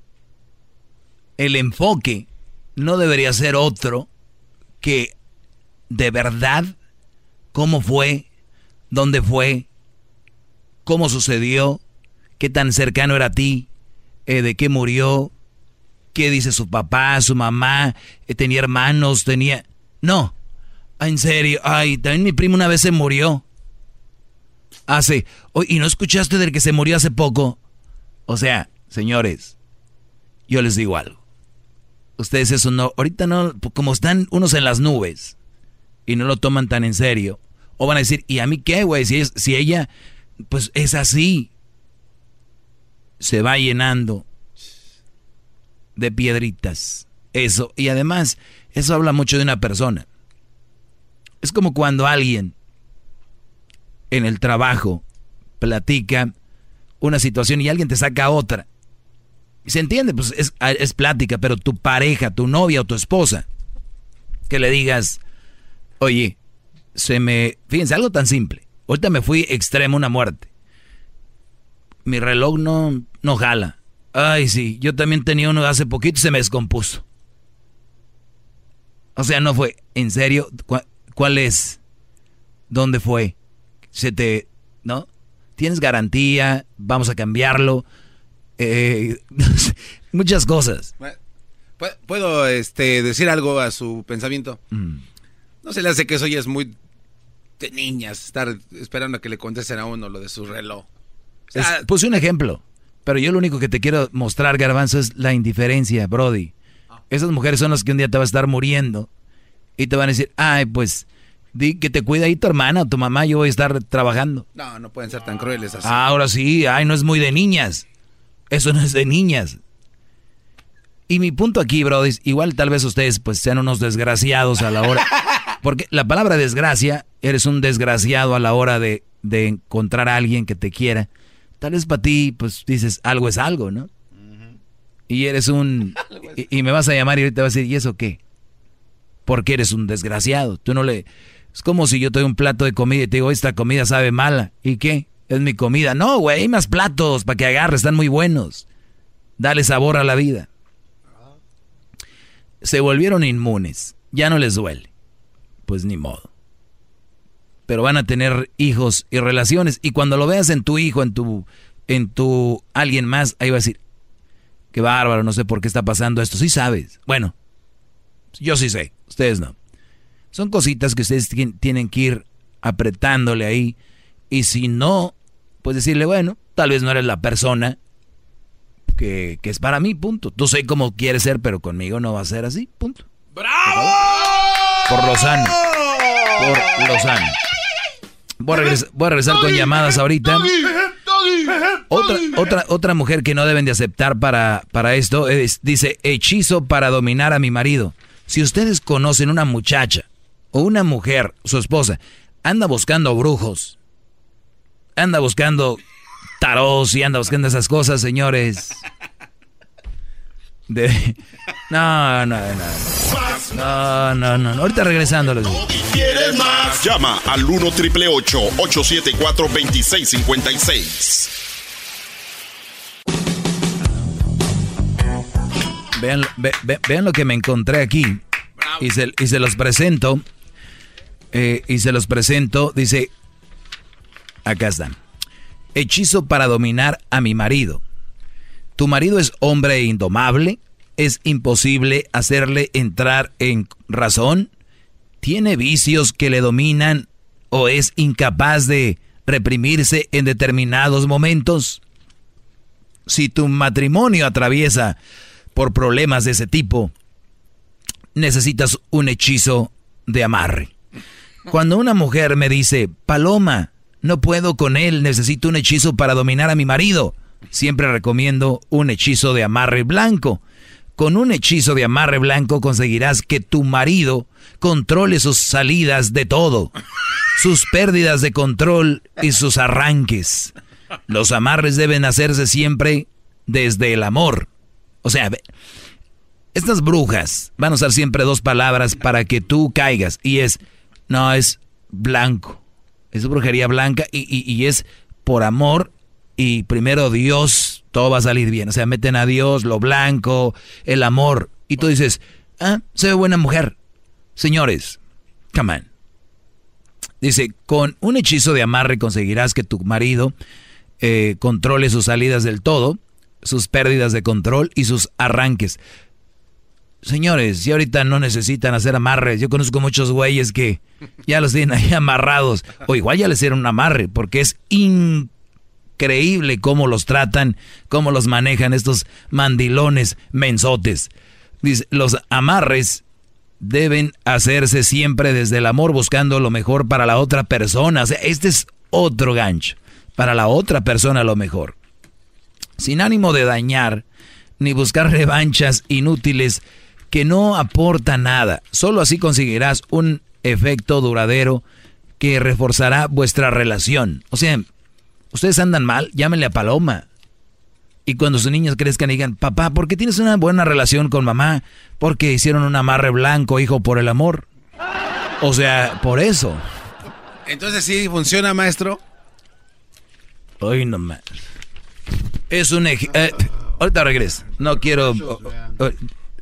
El enfoque no debería ser otro que de verdad cómo fue, dónde fue, cómo sucedió, qué tan cercano era a ti, eh, de qué murió, qué dice su papá, su mamá, eh, tenía hermanos, tenía... No, Ah, en serio, ay, también mi primo una vez se murió. Hace, ¿y no escuchaste del que se murió hace poco? O sea, señores, yo les digo algo. Ustedes eso no, ahorita no, como están unos en las nubes y no lo toman tan en serio, o van a decir, ¿y a mí qué, güey? Si, si ella, pues es así, se va llenando de piedritas. Eso, y además, eso habla mucho de una persona. Es como cuando alguien en el trabajo platica una situación y alguien te saca otra. Y se entiende, pues es, es, plática, pero tu pareja, tu novia o tu esposa, que le digas, oye, se me... Fíjense, algo tan simple. Ahorita me fui extremo una muerte. Mi reloj no, no jala. Ay, sí, yo también tenía uno hace poquito y se me descompuso. O sea, no fue, en serio, ¿Cuál es? ¿Dónde fue? Se te, ¿no? Tienes garantía, vamos a cambiarlo. Eh, <laughs> muchas cosas. ¿Puedo este, decir algo a su pensamiento? Mm. No se le hace que eso ya es muy de niñas, estar esperando a que le contesten a uno lo de su reloj. puse un ejemplo, pero yo lo único que te quiero mostrar, Garbanzo, es la indiferencia, Brody. Ah. Esas mujeres son las que un día te va a estar muriendo y te van a decir, ay, pues, di que te cuida ahí tu hermana o tu mamá, yo voy a estar trabajando. No, no pueden ser tan crueles así. Ahora sí, ay, no es muy de niñas. Eso no es de niñas. Y mi punto aquí, Brody, igual tal vez ustedes pues sean unos desgraciados a la hora. <laughs> Porque la palabra desgracia, eres un desgraciado a la hora de, de encontrar a alguien que te quiera. Tal vez para ti, pues dices, algo es algo, ¿no? Y eres un... <laughs> Y, y, me vas a llamar y ahorita vas a decir, ¿y eso qué? porque eres un desgraciado. Tú no le... Es como si yo te doy un plato de comida y te digo, esta comida sabe mala. ¿Y qué? Es mi comida. No, güey, hay más platos para que agarres, están muy buenos. Dale sabor a la vida. Se volvieron inmunes. Ya no les duele. Pues ni modo. Pero van a tener hijos y relaciones. Y cuando lo veas en tu hijo, en tu, en tu alguien más, ahí va a decir, qué bárbaro, no sé por qué está pasando esto. Sí sabes. Bueno, yo sí sé, ustedes no. Son cositas que ustedes tienen que ir apretándole ahí. Y si no, pues decirle, bueno, tal vez no eres la persona que, es para mí, punto. Tú sé cómo quieres ser, pero conmigo no va a ser así, punto. ¡Bravo! Por lo sano. Por lo sano. Voy a regresar, voy a regresar con llamadas ahorita. Otra, otra, otra mujer que no deben de aceptar para, para esto es, dice, hechizo para dominar a mi marido. Si ustedes conocen una muchacha o una mujer, su esposa, anda buscando brujos, anda buscando taros y anda buscando esas cosas, señores. De... No, no, no. No, no, no. Ahorita regresando. ¿Quieres más? Llama al 1 triple 874 2656. Vean, ve, ve, vean lo que me encontré aquí. Y se, y se, los presento. Eh, y se los presento. Dice, acá están. Hechizo para dominar a mi marido. Tu marido es hombre indomable. Es imposible hacerle entrar en razón. Tiene vicios que le dominan o es incapaz de reprimirse en determinados momentos. Si tu matrimonio atraviesa por problemas de ese tipo, necesitas un hechizo de amarre. Cuando una mujer me dice, Paloma, no puedo con él, necesito un hechizo para dominar a mi marido, siempre recomiendo un hechizo de amarre blanco. Con un hechizo de amarre blanco conseguirás que tu marido controle sus salidas de todo, sus pérdidas de control y sus arranques. Los amarres deben hacerse siempre desde el amor. O sea, estas brujas van a usar siempre dos palabras para que tú caigas y es, no, es blanco. Es brujería blanca y, y, y es por amor y primero Dios, todo va a salir bien. O sea, meten a Dios, lo blanco, el amor. Y tú dices, ah, se ve buena mujer. Señores, come on. Dice, con un hechizo de amarre conseguirás que tu marido eh, controle sus salidas del todo, sus pérdidas de control y sus arranques. Señores, si ahorita no necesitan hacer amarres, yo conozco muchos güeyes que ya los tienen ahí <laughs> amarrados, o igual ya les hicieron un amarre, porque es increíble cómo los tratan, cómo los manejan estos mandilones mensotes. Dice, los amarres deben hacerse siempre desde el amor, buscando lo mejor para la otra persona. O sea, este es otro gancho, para la otra persona lo mejor. Sin ánimo de dañar, ni buscar <laughs> revanchas inútiles que no aporta nada. Solo así conseguirás un efecto duradero que reforzará vuestra relación. O sea, ustedes andan mal, llámenle a Paloma. Y cuando sus niños crezcan digan, papá, ¿por qué tienes una buena relación con mamá? Porque hicieron un amarre blanco, hijo, por el amor. O sea, por eso. Entonces sí funciona, maestro. Hoy no más. Es un... ej- eh, ahorita regreso. No quiero... oh,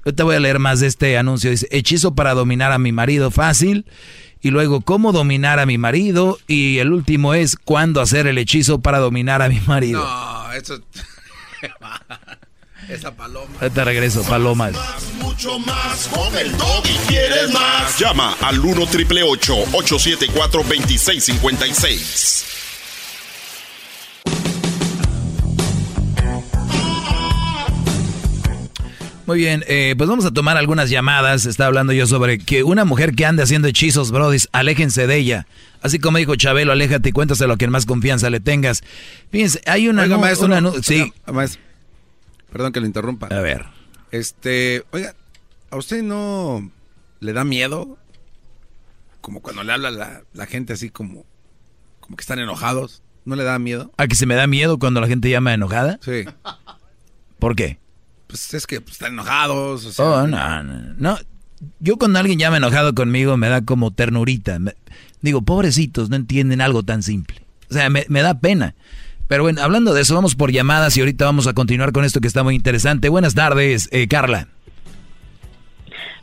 Ahorita voy a leer más de este anuncio. Dice, hechizo para dominar a mi marido fácil. Y luego, cómo dominar a mi marido. Y el último es, cuándo hacer el hechizo para dominar a mi marido. No, eso... <laughs> Esa paloma. Ahorita regreso, palomas. Mucho más con el doggy. ¿Quieres más? Llama al 1 triple 874 2656. Muy bien, eh, pues vamos a tomar algunas llamadas. Está hablando yo sobre que una mujer que ande haciendo hechizos, brodis, aléjense de ella. Así como dijo Chabelo, aléjate y cuéntaselo a quien más confianza le tengas. Fíjense, hay una... Oiga, maestro. una sí, Oiga, maestro. Perdón que lo interrumpa. A ver. Este, oiga, ¿a usted no le da miedo? Como cuando le habla la, la gente así como, como que están enojados. ¿No le da miedo? ¿A que se me da miedo cuando la gente llama enojada? Sí. ¿Por qué? Pues es que pues, están enojados. O sea, Oh, no, no, no. Yo cuando alguien llama enojado conmigo me da como ternurita. Me- digo, pobrecitos, no entienden algo tan simple. O sea, me, me da pena. Pero bueno, hablando de eso, vamos por llamadas y ahorita vamos a continuar con esto que está muy interesante. Buenas tardes, eh, Carla.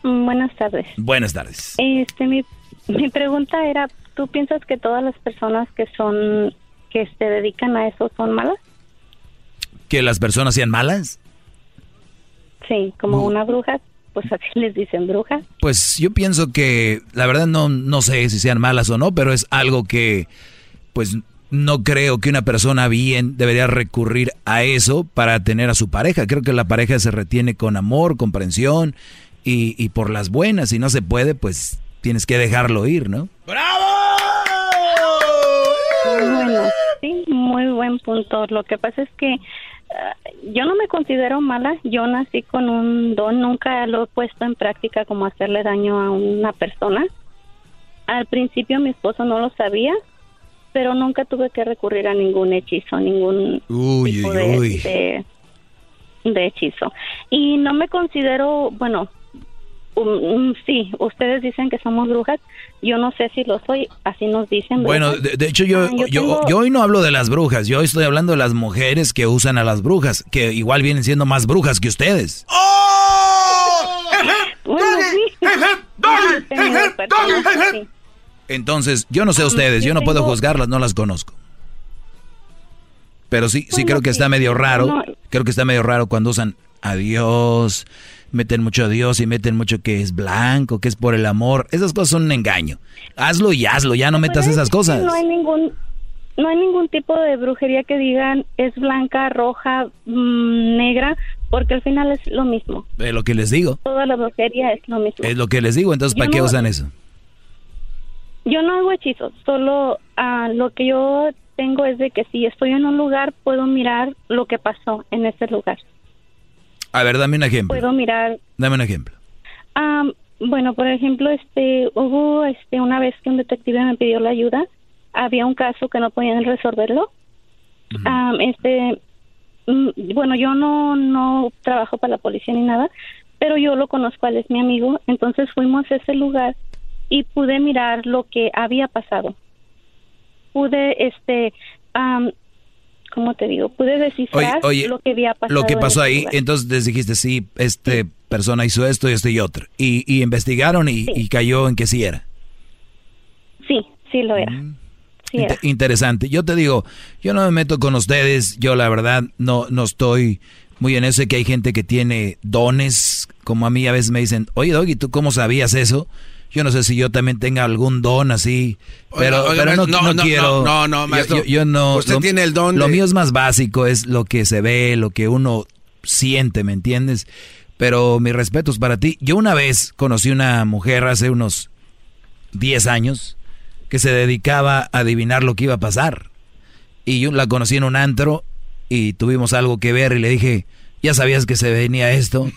Buenas tardes. Buenas tardes. Este, mi, mi pregunta era, ¿tú piensas que todas las personas que son, que se dedican a eso son malas? ¿Que las personas sean malas? Sí, como una bruja, pues así <laughs> les dicen bruja. Pues yo pienso que, la verdad no, no sé si sean malas o no, pero es algo que, pues no creo que una persona bien debería recurrir a eso para tener a su pareja. Creo que la pareja se retiene con amor, comprensión y, y por las buenas. Si no se puede, pues tienes que dejarlo ir, ¿no? Bueno, sí, muy buen punto. Lo que pasa es que yo no me considero mala. Yo nací con un don, nunca lo he puesto en práctica como hacerle daño a una persona. Al principio mi esposo no lo sabía, pero nunca tuve que recurrir a ningún hechizo, ningún Uy, tipo uy, de, uy. de- de hechizo. Y no me considero, bueno, um, sí, ustedes dicen que somos brujas. Yo no sé si lo soy, así nos dicen. Bueno, de, de hecho yo, Ah, yo yo, tengo- yo hoy no hablo de las brujas, yo hoy estoy hablando de las mujeres que usan a las brujas, que igual vienen siendo más brujas que ustedes. Bueno, sí. Entonces, yo no sé ustedes, yo no puedo juzgarlas, no las conozco. Pero sí, sí Bueno, creo que sí. está medio raro, No. creo que está medio raro cuando usan a Dios, meten mucho a Dios y meten mucho que es blanco, que es por el amor. Esas cosas son un engaño. Hazlo y hazlo, ya no metas esas cosas. No hay ningún no hay ningún tipo de brujería que digan es blanca, roja, mm, negra, porque al final es lo mismo. Es lo que les digo. Toda la brujería es lo mismo. Es lo que les digo, entonces, ¿para Yo qué no- usan eso? Yo no hago hechizos, solo ah, lo que yo tengo es de que si estoy en un lugar puedo mirar lo que pasó en ese lugar. A ver, dame un ejemplo. Puedo mirar Dame un ejemplo. Am, bueno, por ejemplo, este, hubo este, una vez que un detective me pidió la ayuda, había un caso que no podían resolverlo. Am, este, mm, bueno, yo no, no trabajo para la policía ni nada, pero yo lo conozco, él es mi amigo, entonces fuimos a ese lugar y pude mirar lo que había pasado. Pude, este, am, ¿cómo te digo? Pude Oye, descifrar oye, lo que había pasado. lo que pasó ahí, lugar. entonces dijiste, sí, este persona hizo esto y esto y otro. Y, y investigaron y, y cayó en que sí era. Sí, sí lo era. Sí era. Inte- interesante. Yo te digo, yo no me meto con ustedes, yo la verdad no, no estoy muy en eso de que hay gente que tiene dones, como a mí a veces me dicen, oye Doggy, ¿tú cómo sabías eso? Yo no sé si yo también tenga algún don así, pero, Oiga, pero no, no, quiero. no, no, maestro. Yo, yo no. Usted tiene el don Lo de- mío es más básico, es lo que se ve, lo que uno siente, ¿me entiendes? Pero mis respetos para ti. Yo una vez conocí una mujer hace unos 10 años que se dedicaba a adivinar lo que iba a pasar. Y yo la conocí en un antro y tuvimos algo que ver y le dije, ¿ya sabías que se venía esto?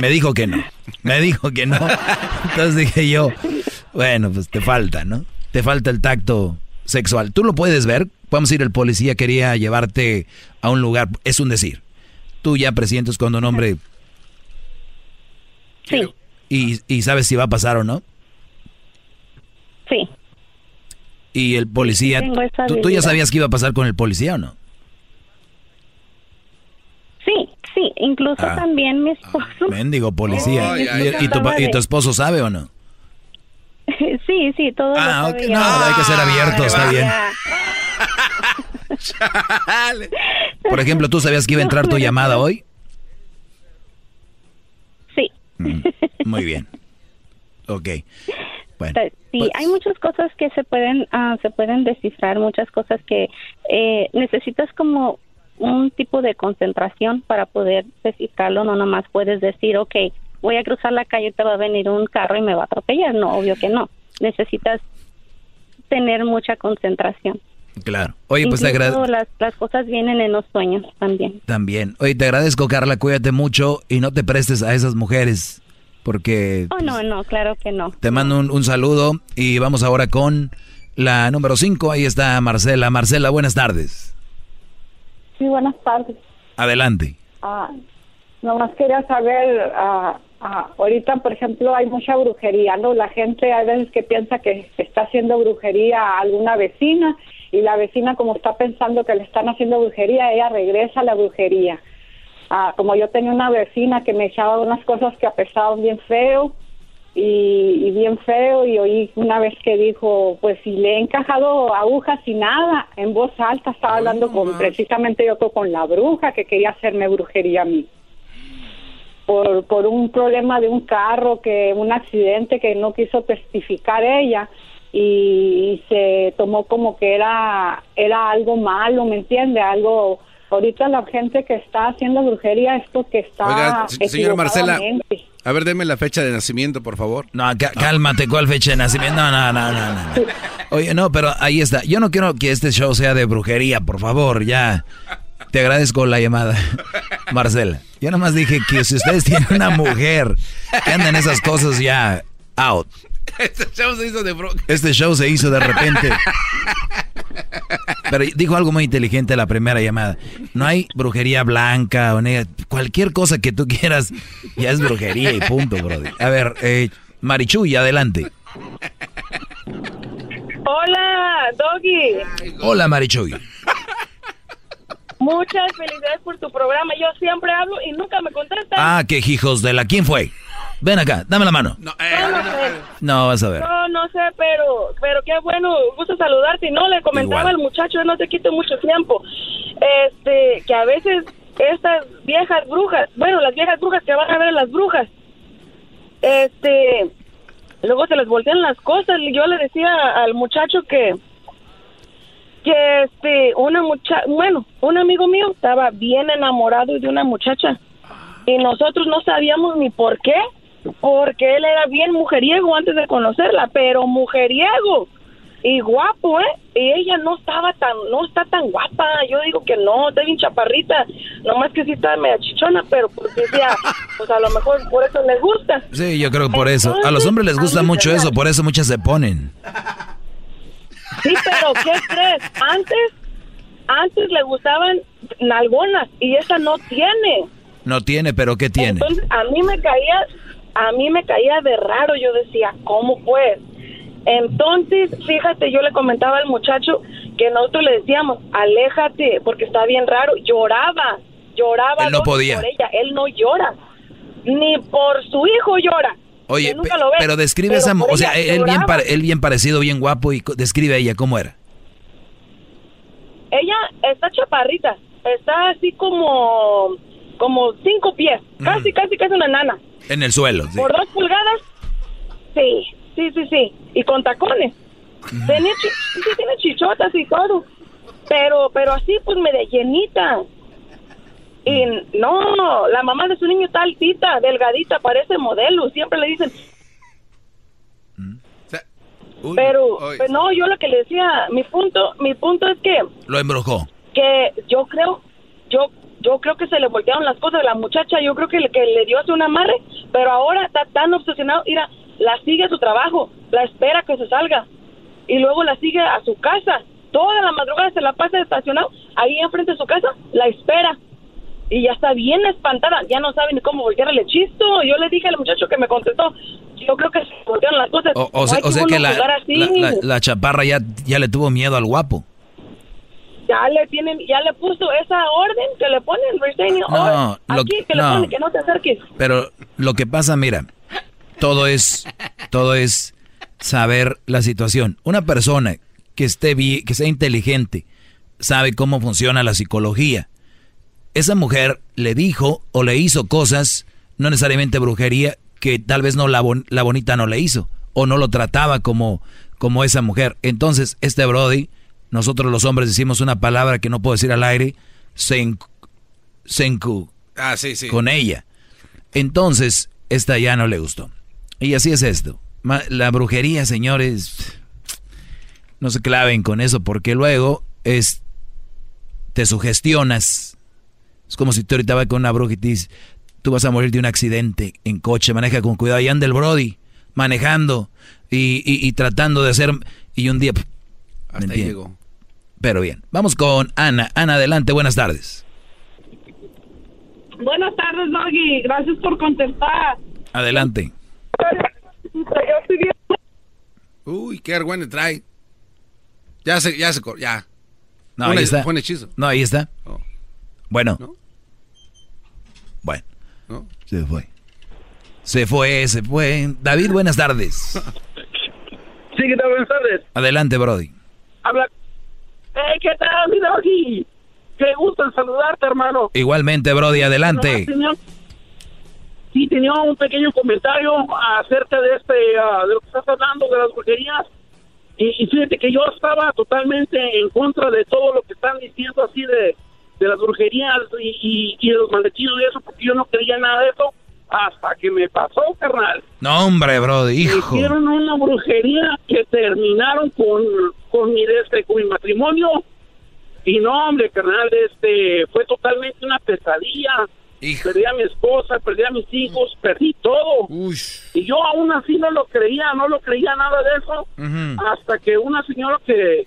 Me dijo que no. Me dijo que no. Entonces dije yo, bueno, pues te falta, ¿no? Te falta el tacto sexual. Tú lo puedes ver. Vamos a ir, el policía quería llevarte a un lugar. Es un decir. Tú ya presientes cuando un hombre... Sí, Y, y sabes si va a pasar o no. sí. Y el policía... ¿tú, tú ya sabías que iba a pasar con el policía o no? Sí, incluso Ah. también mi esposo. Mendigo policía. Ay, ay, ¿Y, y tu, y tu esposo sabe o no? <laughs> sí, sí, todo Ah, lo ok, sabía. no, hay que ser abierto, está bien. <laughs> Por ejemplo, ¿tú sabías que iba a entrar tu llamada hoy? Sí. Mm, Muy bien. Ok. Bueno, Pues, Sí, hay muchas cosas que se pueden ah, se pueden descifrar, muchas cosas que eh, necesitas como un tipo de concentración para poder descifrarlo, no nomás puedes decir, ok, voy a cruzar la calle, te va a venir un carro y me va a atropellar, no, obvio que no, necesitas tener mucha concentración. claro. Oye, pues te agradezco. las, las cosas vienen en los sueños también. También. Oye, te agradezco, Carla. Cuídate mucho y no te prestes a esas mujeres. Porque Oh, no, no, claro que no. te mando un, un saludo y vamos ahora con la número 5. Ahí está Marcela. Marcela, buenas tardes. Sí, buenas tardes. Adelante. Ah, nomás quería saber, ah, ah, ahorita, por ejemplo, hay mucha brujería, ¿no? La gente hay veces que piensa que está haciendo brujería a alguna vecina y la vecina como está pensando que le están haciendo brujería, ella regresa a la brujería. Ah, como yo tenía una vecina que me echaba unas cosas que apesaban bien feo y, y bien feo y oí una vez que dijo, pues si le he encajado agujas y nada, en voz alta estaba hablando con precisamente yo con la bruja que quería hacerme brujería a mí. Por, por un problema de un carro, que un accidente que no quiso testificar ella y, y se tomó como que era era algo malo, ¿me entiende? Algo ahorita la gente que está haciendo brujería es porque está Oiga, se- señora Marcela, a ver, deme la fecha de nacimiento, por favor. No, cá- cálmate, ¿cuál fecha de nacimiento? No, no, no, no, no. Oye, no, pero ahí está. Yo no quiero que este show sea de brujería, por favor, ya. Te agradezco la llamada, <laughs> Marcela. Yo nomás dije que si ustedes tienen una mujer que anda en esas cosas ya out. <laughs> Este show se hizo de bro. Este show se hizo de repente. <laughs> Pero dijo algo muy inteligente la primera llamada. No hay brujería blanca o negra. Cualquier cosa que tú quieras ya es brujería y punto, brother. A ver, eh, Marichuy, adelante. Hola, Doggy. Hola, Marichuy. Muchas felicidades por tu programa. Yo siempre hablo y nunca me contestan. Ah, qué hijos de la... ¿Quién fue? Ven acá, dame la mano. No, no sé. No, vas a ver. No, no sé, pero, pero qué bueno, gusto saludarte. Y no, le comentaba Igual. al muchacho, no te quito mucho tiempo, este, que a veces estas viejas brujas, bueno, las viejas brujas que van a ver a las brujas, este, luego se les voltean las cosas. Y Yo le decía al muchacho que, que este, una muchacha, bueno, un amigo mío estaba bien enamorado de una muchacha y nosotros no sabíamos ni por qué, porque él era bien mujeriego antes de conocerla, pero mujeriego y guapo, ¿eh? Y ella no estaba tan, no está tan guapa. Yo digo que no, está bien chaparrita. Nomás que sí está media chichona, pero pues decía, <laughs> pues a lo mejor por eso le gusta. Sí, yo creo que por eso. A los hombres les gusta mucho eso, por eso muchas se ponen. Sí, pero ¿qué <laughs> crees? Antes, antes le gustaban nalgonas y esa no tiene. No tiene, pero ¿qué tiene? Entonces, a mí me caía, a mí me caía de raro. Yo decía, ¿cómo pues? Entonces, fíjate, yo le comentaba al muchacho que nosotros le decíamos, aléjate, porque está bien raro. Lloraba, lloraba Él no podía. por ella. Él no llora, ni por su hijo llora. Oye, pe- ve. pero describe Pero esa, o sea, él bien, él bien parecido, bien guapo y describe a ella cómo era. Ella está chaparrita, está así como, como cinco pies, casi, casi, casi una nana. En el suelo. sí. Por dos pulgadas, sí, sí, sí, sí. Y con tacones. Tenía chi- sí, tiene chichotas y todo. Pero, pero así, pues, media llenita. Y no, la mamá de su niño está altita, delgadita, parece modelo. Siempre le dicen. pero, pero no, yo lo que le decía, mi punto, mi punto es que Lo embrujó. que yo creo, yo yo creo que se le voltearon las cosas la muchacha, yo creo que le, que le dio hace un amarre, pero ahora está tan obsesionado, mira, la sigue a su trabajo, la espera que se salga y luego la sigue a su casa, toda la madrugada se la pasa estacionado ahí enfrente de su casa, la espera y ya está bien espantada, ya no sabe ni cómo voltearle chisto, yo le dije al muchacho que me contestó, yo creo que se voltearon las cosas, O, o No o sea que la, la, la- la chaparra ya, ya le tuvo miedo al guapo. Ya le tienen, ya le puso esa orden que le ponen, restraining No, lo- aquí que le no. ponen que no te acerques. Pero lo que pasa, mira, todo es, todo es saber la situación. Una persona que esté bien, que sea inteligente, sabe cómo funciona la psicología. Esa mujer le dijo o le hizo cosas, no necesariamente brujería, que tal vez no la, bon- la bonita no le hizo o no lo trataba como, como esa mujer. Entonces, este Brody, nosotros los hombres decimos una palabra que no puedo decir al aire, senku, senku Ah, sí, sí. con ella. Entonces, esta ya no le gustó. Y así es esto. La brujería, señores, no se claven con eso porque luego es te sugestionas. Es como si tú ahorita vas con una bruja y te dices, tú vas a morir de un accidente en coche, maneja con cuidado. Y anda el Brody manejando y, y- y tratando de hacer... Y un día... pf, ¿me Hasta ahí llegó. Pero bien, vamos con Ana. Ana, adelante, buenas tardes. Buenas tardes, Doggy. Gracias por contestar. Adelante. Uy, qué argüende trae. Ya se, ya se, cor- ya. No, ahí está. fue un hechizo. No, ahí está. Oh. Bueno. Bueno. No. Se fue. Se fue, se fue. David, buenas tardes. Sí, ¿qué tal? Buenas tardes. Adelante, Brody. Habla. Eh, ¿Qué tal, mi Doggy? Qué gusto en saludarte, hermano. Igualmente, Brody, adelante. Sí, tenía un pequeño comentario acerca de este, ah, de lo que estás hablando, de las brujerías. Y, y fíjate que yo estaba totalmente en contra de todo lo que están diciendo así de, de las brujerías y, y, y de los malditos y eso, porque yo no creía nada de eso hasta que me pasó, carnal. No, hombre, Brody, hijo. Hicieron una brujería que terminaron con, con mi este, con mi matrimonio. Y no, hombre, carnal, este fue totalmente una pesadilla. Perdí a mi esposa, perdí a mis hijos, perdí todo. Y yo aún así no lo creía, no lo creía nada de eso. Hasta que una señora que,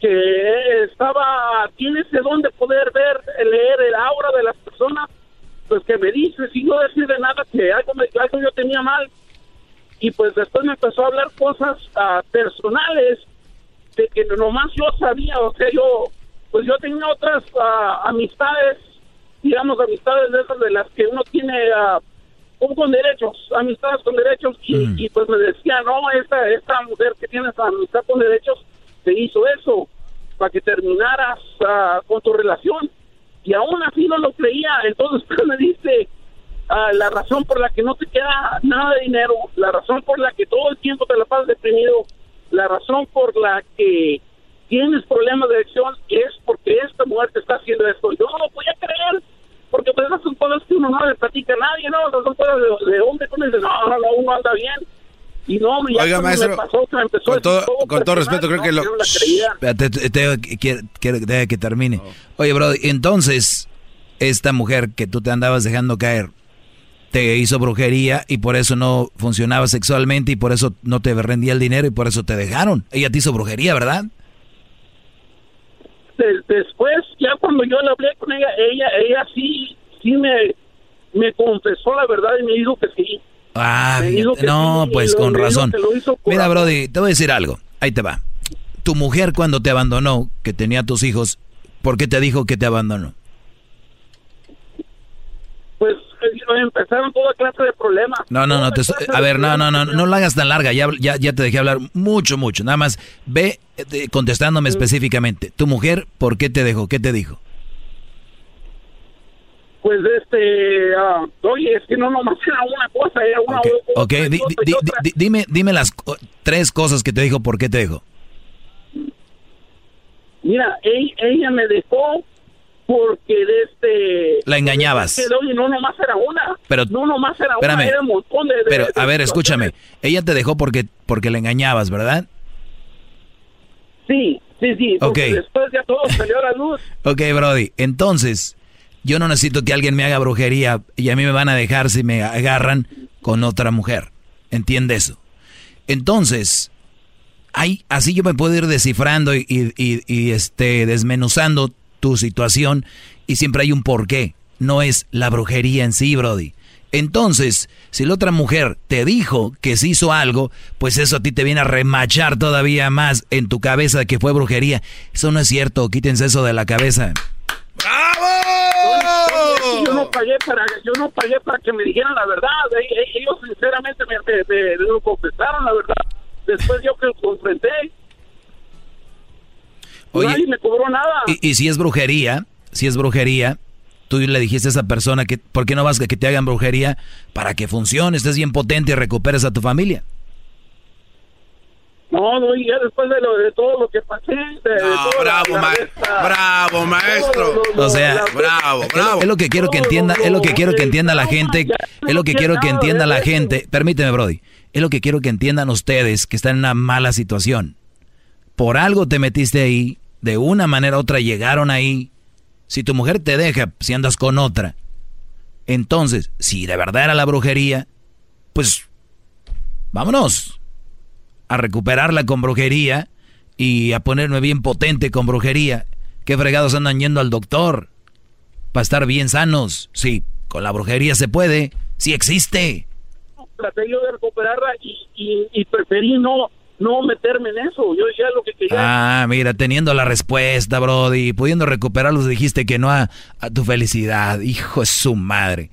que estaba, tiene ese don de poder ver, leer el aura de las personas, pues que me dice, sin no decir de nada, que algo, me, algo yo tenía mal. Y pues después me empezó a hablar cosas ah, personales de que nomás yo sabía, o sea, yo, pues yo tenía otras ah, amistades, digamos, amistades de esas de las que uno tiene un con derechos, amistades con derechos, y, y, pues me decía, no, esta, esta mujer que tiene esa amistad con derechos te hizo eso para que terminaras ah, con tu relación. Y aún así no lo creía, entonces <laughs> me dice, ah, la razón por la que no te queda nada de dinero, la razón por la que todo el tiempo te la pasas deprimido, la razón por la que tienes problemas de adicción, es porque esta mujer te está haciendo esto. Yo no lo podía creer, porque pues esas son cosas que uno no le platica a nadie, ¿no? Esas son cosas de, de hombre, uno dice, no, no, no, uno anda bien. Y no, ya Oiga, maestro, me pasó, que me empezó con todo, con todo personal, respeto, creo no, que lo... no. Espérate, te- te- quiero, quiero- que termine. Oye, bro, entonces, esta mujer que tú te andabas dejando caer, te hizo brujería y por eso no funcionaba sexualmente y por eso no te rendía el dinero y por eso te dejaron. Ella te hizo brujería, ¿verdad? De- después, ya cuando yo le hablé con ella, ella, ella sí, sí me, me confesó la verdad y me dijo que sí. Ah, Me dijo fíjate, que no, sí, pues con razón. Mira. Brody, te voy a decir algo. Ahí te va. Tu mujer cuando te abandonó, que tenía tus hijos, ¿por qué te dijo que te abandonó? Pues empezaron toda clase de problemas. No, no, no, te estoy- a ver, no, no, no, no la hagas tan larga, ya, ya, ya te dejé hablar mucho, mucho. Nada más, ve eh, contestándome específicamente. Tu mujer, ¿por qué te dejó? ¿Qué te dijo? Pues este, ah, oye, es que no nomás <laughs> era una cosa, era una Ok, otra ok, di- cosa di- y otra. di- dime, dime las tres cosas que te dijo, ¿por qué te dejó? Mira, ella, ella me dejó porque de este... La engañabas. que, oye, no nomás era una. Pero- no nomás era espérame. una, era un montón de... de- Pero, de a ver, escúchame. Ella te dejó porque, porque le engañabas, ¿verdad? Sí, sí, sí. porque Ok. Después ya todo <laughs> salió a la luz. Ok, Brody. Entonces, yo no necesito que alguien me haga brujería y a mí me van a dejar si me agarran con otra mujer. ¿Entiende eso? Entonces, hay, así yo me puedo ir descifrando y, y- y- y, este, desmenuzando tu situación y siempre hay un porqué. No es la brujería en sí, Brody. Entonces, si la otra mujer te dijo que se hizo algo, pues eso a ti te viene a remachar todavía más en tu cabeza de que fue brujería. Eso no es cierto, quítense eso de la cabeza. Oye, Yo no pagué para, yo no pagué para que me dijeran la verdad. Ellos sinceramente me, me- me lo confesaron la verdad. Después yo que lo confronté. Oye, Nadie me cobró nada. Y, y si es brujería, si es brujería, tú le dijiste a esa persona que, ¿por qué no vas a que te hagan brujería para que funcione, estés bien potente y recuperes a tu familia? No, no, y ya después de, lo, de todo lo que pasé. De, de bravo, la- ma- esta- bravo, maestro. todo lo- lo- O sea, la- Bravo, Es lo- bravo. Es lo que quiero que entienda, es lo que quiero que entienda la gente, es lo que quiero que entienda la gente. Permíteme, Brody. Es lo que quiero que entiendan ustedes que están en una mala situación. Por algo te metiste ahí, de una manera u otra llegaron ahí. Si tu mujer te deja, si andas con otra, entonces, si de verdad era la brujería, pues vámonos a recuperarla con brujería y a ponerme bien potente con brujería. ¿Qué fregados andan yendo al doctor? Para estar bien sanos. Sí, con la brujería se puede. Sí existe. traté yo de recuperarla y, y, y preferí no no meterme en eso. Yo ya lo que quería. Ah, mira, teniendo la respuesta, Brody, pudiendo recuperarlos, dijiste que no a, a tu felicidad. Hijo de su madre.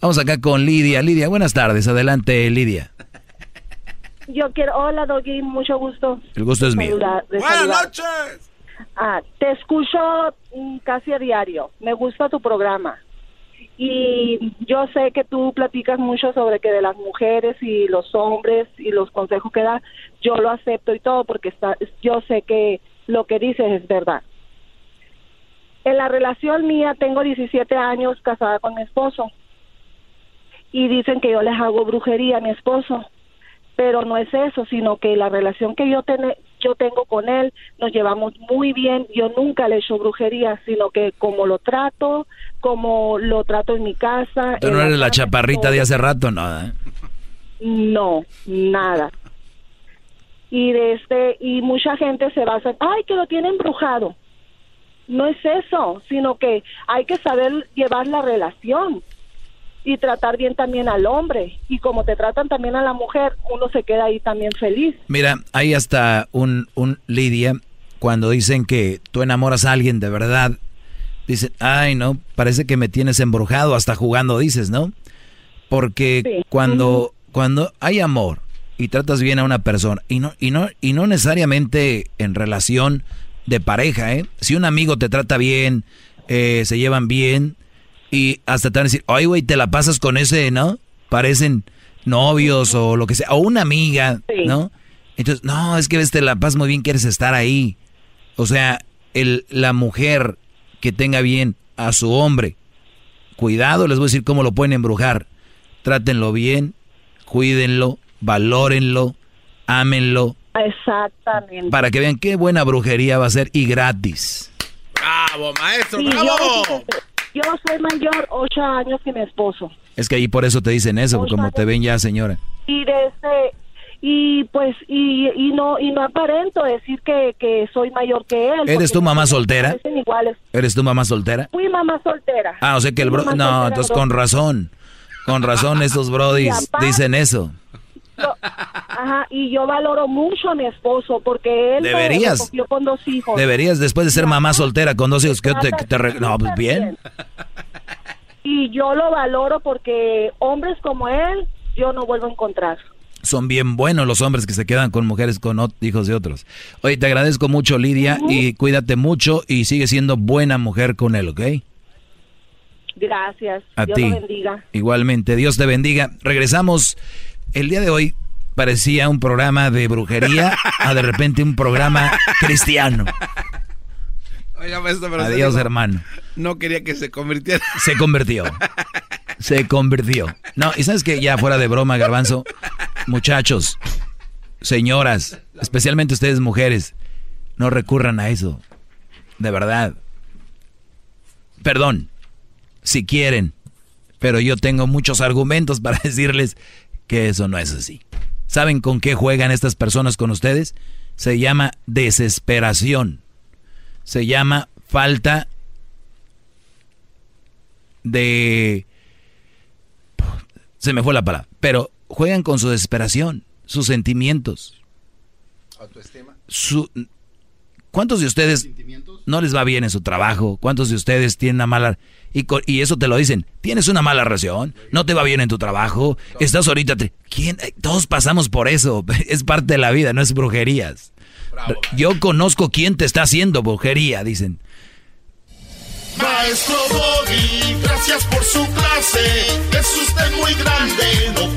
Vamos acá con Lidia. Lidia, buenas tardes. Adelante, Lidia. Yo quiero, hola Doggy, mucho gusto. El gusto es mío. Saludar- Buenas saludar. noches. Ah, te escucho mm, casi a diario. Me gusta tu programa. Y yo sé que tú platicas mucho sobre que de las mujeres y los hombres y los consejos que das, yo lo acepto y todo porque está, yo sé que lo que dices es verdad. En la relación mía tengo 17 años casada con mi esposo y dicen que yo les hago brujería a mi esposo, pero no es eso, sino que la relación que yo, tene- yo tengo con él nos llevamos muy bien, yo nunca le he hecho brujería, sino que como lo trato, como lo trato en mi casa. Tú no eres la chaparrita de hace rato, no. ¿eh? no, nada. Y de este y mucha gente se basa, ay, que lo tiene embrujado. No es eso, sino que hay que saber llevar la relación y tratar bien también al hombre. Y como te tratan también a la mujer, uno se queda ahí también feliz. Mira, hay hasta un, un Lidia, cuando dicen que tú enamoras a alguien de verdad, dicen, ay, no, parece que me tienes embrujado, hasta jugando dices, ¿no? Porque Sí. cuando, cuando hay amor y tratas bien a una persona, y no, y no, y no necesariamente en relación de pareja, ¿eh? Si un amigo te trata bien, eh, se llevan bien, y hasta te van a decir, ay, güey, te la pasas con ese, ¿no? Parecen novios o lo que sea, o una amiga, ¿no? Entonces, no, es que ves, te la pasas muy bien, quieres estar ahí. O sea, el, la mujer que tenga bien a su hombre, cuidado, les voy a decir cómo lo pueden embrujar. Trátenlo bien, cuídenlo, valórenlo, ámenlo. Exactamente. Para que vean qué buena brujería va a ser y gratis. ¡Bravo, maestro! Sí, ¡Bravo! Yo, yo soy mayor ocho años que mi esposo. Es que ahí por eso te dicen eso, como te ven ya, señora. Y desde y pues y, y no y no aparento decir que, que soy mayor que él. ¿Eres tu mamá soltera? Iguales. ¿Eres tu mamá soltera? Fui mamá soltera. Ah, o sea que el bro... No, entonces bro. con razón. Con razón <laughs> estos brodis dicen eso. Yo- ajá, y yo valoro mucho a mi esposo porque él me Deberías. recogió con dos hijos. Deberías, después de ser mamá soltera con dos hijos, que te, que te re- No, pues bien. Y yo lo valoro porque hombres como él yo no vuelvo a encontrar. Son bien buenos los hombres que se quedan con mujeres con hijos de otros. Oye, te agradezco mucho, Lidia, y cuídate mucho y sigue siendo buena mujer con él, ¿ok? Gracias. A Dios ti. lo bendiga. Igualmente, Dios te bendiga. Regresamos. El día de hoy parecía un programa de brujería a de repente un programa cristiano. Oiga, maestro, pero Adiós, hermano. No quería que se convirtiera. Se convirtió. Se convirtió. No, y sabes que ya fuera de broma, garbanzo, muchachos, señoras, especialmente ustedes mujeres, no recurran a eso. De verdad. Perdón, si quieren, pero yo tengo muchos argumentos para <laughs> decirles que eso no es así. ¿Saben con qué juegan estas personas con ustedes? Se llama desesperación. Se llama falta de... Se me fue la palabra. Pero juegan con su desesperación, sus sentimientos. Autoestima. Su, ¿Cuántos de ustedes no les va bien en su trabajo? ¿Cuántos de ustedes tienen una mala... Y, y eso te lo dicen, tienes una mala relación, no te va bien en tu trabajo, estás ahorita... Todos pasamos por eso, <laughs> es parte de la vida, no es brujerías. Yo conozco quién te está haciendo brujería, dicen. Maestro Doggy, gracias por su clase. Es usted muy grande, no